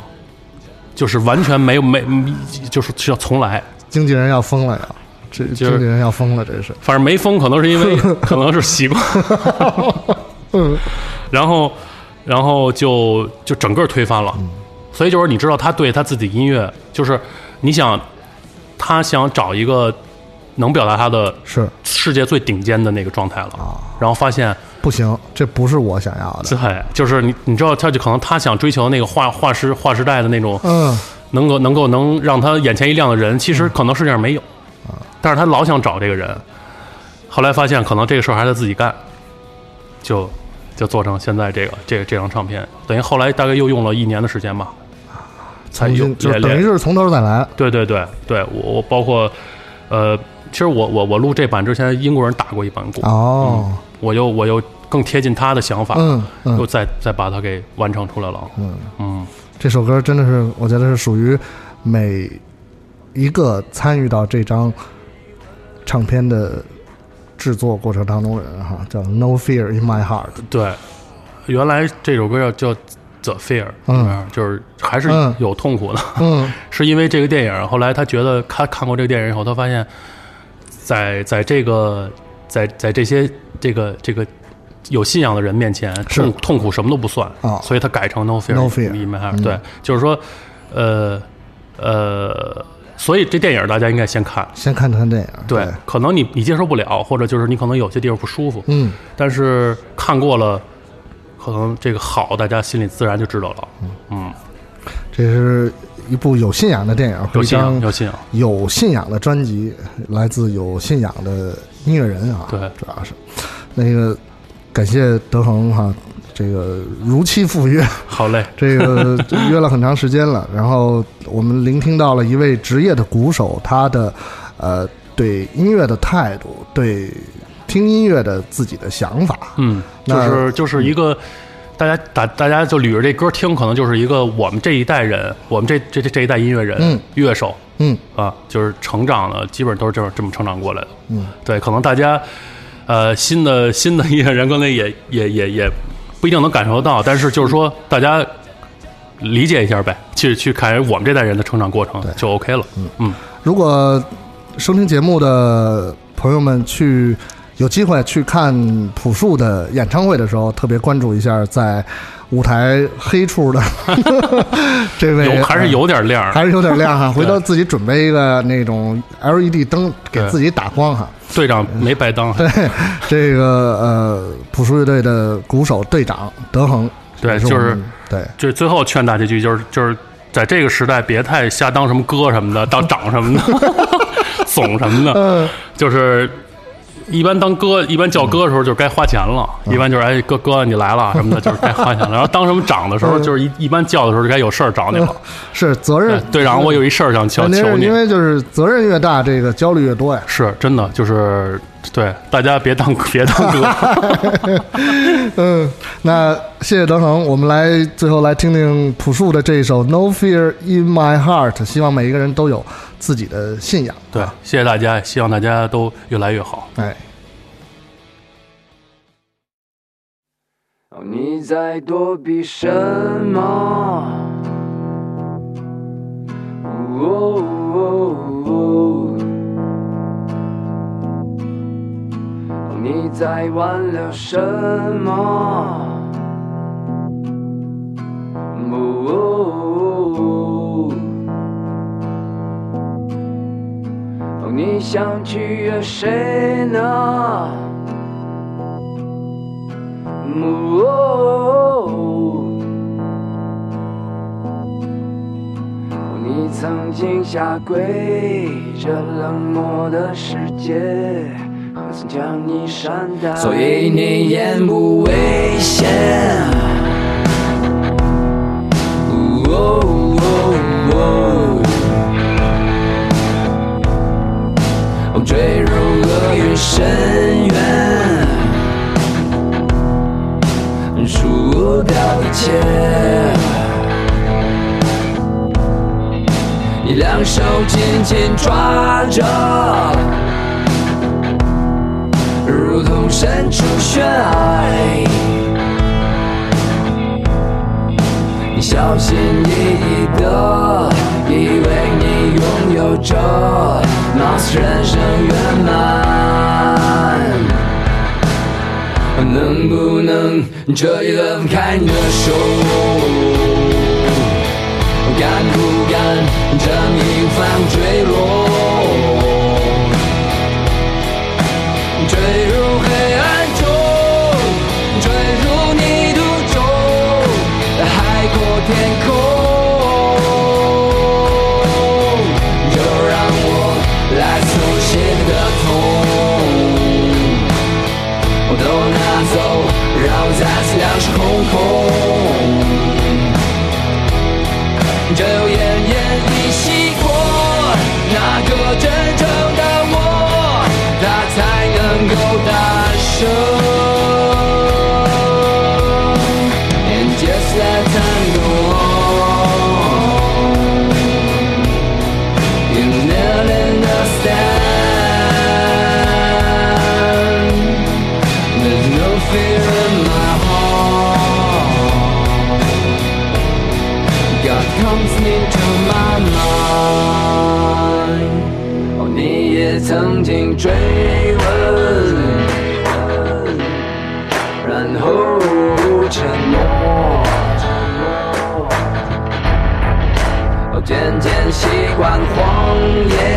S3: 就是完全没有没，就是是要重来，
S2: 经纪人要疯了呀，这经纪人要疯了，这是。
S3: 反正没疯，可能是因为可能是习惯，[LAUGHS]
S2: 嗯。
S3: 然后然后就就整个推翻了，所以就是你知道他对他自己音乐，就是你想他想找一个能表达他的
S2: 是。
S3: 世界最顶尖的那个状态了，然后发现。
S2: 不行，这不是我想要的。
S3: 对，就是你，你知道，他就可能他想追求那个划划时划时代的那种，
S2: 嗯，
S3: 能够能够能让他眼前一亮的人，其实可能世界上没有，但是他老想找这个人，后来发现可能这个事儿还得自己干，就就做成现在这个这个这张唱片，等于后来大概又用了一年的时间吧，才
S2: 就等于是从头再来。
S3: 对对对对，我我包括呃，其实我我我录这版之前，英国人打过一版鼓，
S2: 哦，
S3: 我又我又更贴近他的想法，
S2: 嗯嗯
S3: 又再再把它给完成出来了。
S2: 嗯
S3: 嗯，
S2: 这首歌真的是，我觉得是属于每一个参与到这张唱片的制作过程当中的人哈，叫 No Fear in My Heart。
S3: 对，原来这首歌叫叫 The Fear，
S2: 嗯，
S3: 就是还是
S2: 嗯
S3: 有痛苦的，
S2: 嗯 [LAUGHS]
S3: 是因为这个电影。后来他觉得他看过这个电影以后，他发现在在这个在在这些这个这个。有信仰的人面前，痛痛苦什么都不算
S2: 啊
S3: 所以他改成 No Fear
S2: No Fear
S3: in My Heart、
S2: 嗯
S3: 对，就是说，呃呃，所以这电影大家应该先看，
S2: 先看看电影。
S3: 对，可能你你接受不了，或者就是你可能有些地方不舒服，
S2: 嗯，
S3: 但是看过了，可能这个好，大家心里自然就知道了。嗯，
S2: 这是一部有信仰的电影，和
S3: 有信仰，有信仰。
S2: 有信仰的专辑，来自有信仰的音乐人啊，
S3: 对
S2: 主要是那个感谢德恒哈，这个如期赴约，
S3: 好嘞，[LAUGHS]
S2: 这个约了很长时间了，然后我们聆听到了一位职业的鼓手他的呃对音乐的态度，对听音乐的自己的想法，
S3: 嗯，就是就是一个。大家大大家就捋着这歌听，可能就是一个我们这一代人，我们这这这这一代音乐人、
S2: 嗯。
S3: 乐手
S2: 嗯。
S3: 啊，就是成长的，基本都是这么这么成长过来的。
S2: 嗯，
S3: 对，可能大家呃新的新的音乐人可能也也也也不一定能感受得到，但是就是说大家理解一下呗，去去看我们这代人的成长过程就 OK 了。嗯。嗯，
S2: 如果收听节目的朋友们去有机会去看朴树的演唱会的时候，特别关注一下在舞台黑处的 [LAUGHS] 这位，
S3: 有还是有点亮儿，
S2: 还是有点亮哈。回头自己准备一个那种 LED 灯，给自己打光哈。
S3: 队长没白当。
S2: 对，这个呃，朴树乐队的鼓手队长德恒，
S3: 对，就是
S2: 对
S3: 就是最后劝大家一句，就是就是在这个时代，别太瞎当什么哥什么的，当长什么的，[LAUGHS] 怂什么的，
S2: 嗯
S3: 就是一般当哥，一般叫哥的时候就该花钱了，
S2: 嗯
S3: 一般就是哎哥哥你来了什么的，[LAUGHS] 就是该花钱了。然后当什么长的时候，
S2: 嗯
S3: 就是一一般叫的时候就该有事儿找你了。[LAUGHS]
S2: 是责
S3: 对
S2: 任。
S3: 队长，我有一事儿想求求你
S2: 因。为就是责任越大，这个焦虑越多呀。
S3: 是真的，就是对大家别当 [LAUGHS] 别当哥，[LAUGHS]
S2: 嗯，那谢谢德恒，我们来最后来听听朴树的这一首《No Fear in My Heart》，希望每一个人都有自己的信仰。
S3: 对，谢谢大家，希望大家都越来越好。
S2: 哎，
S5: 哦，你在躲避什么？哦哦哦你在挽留什么？哦哦你想取悦谁呢？哦，你曾经下跪，这冷漠的世界，将你善待？所以你眼不危险。坠入厄运深渊。输掉一切。你两手紧紧抓着，身处悬崖。你小心翼翼的，以为你拥有着貌似人生圆满。能不能这一轮开你的手？敢不敢这命犯坠落？空空。只有奄奄一息过，那个真正曾经追问，然后沉默。哦，渐渐习惯谎言。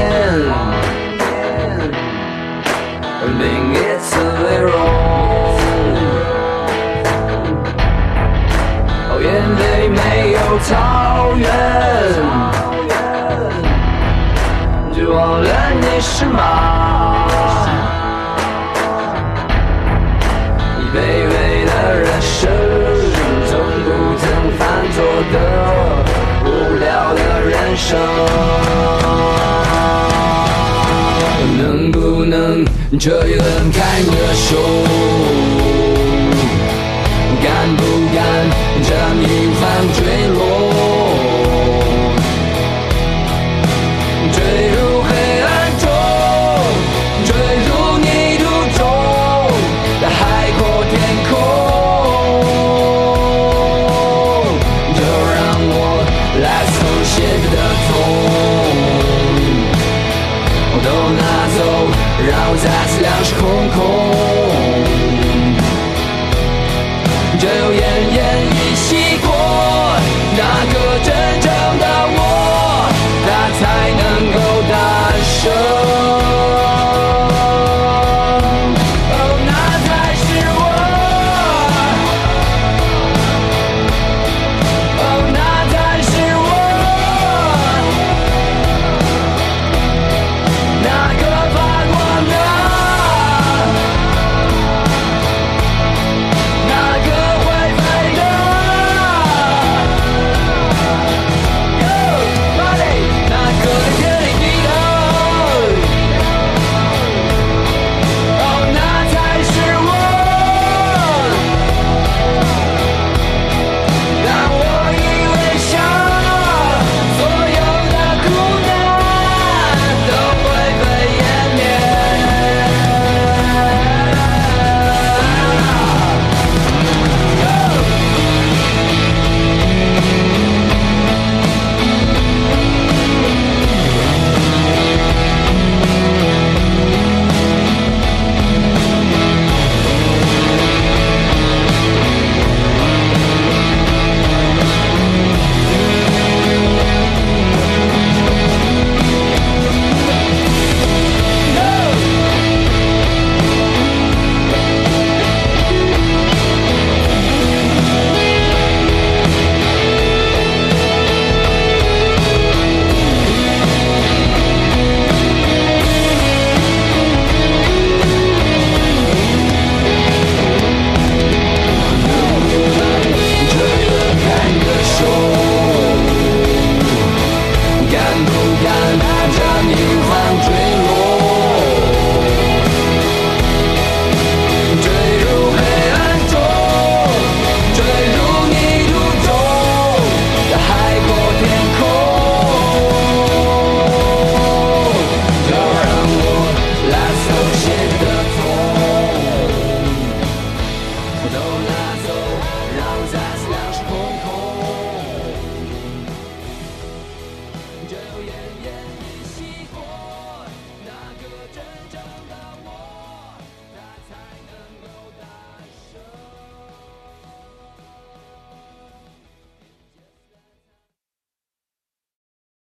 S5: 为什么？卑微的人生，从不曾犯错的无聊的人生。能不能这一轮开你的？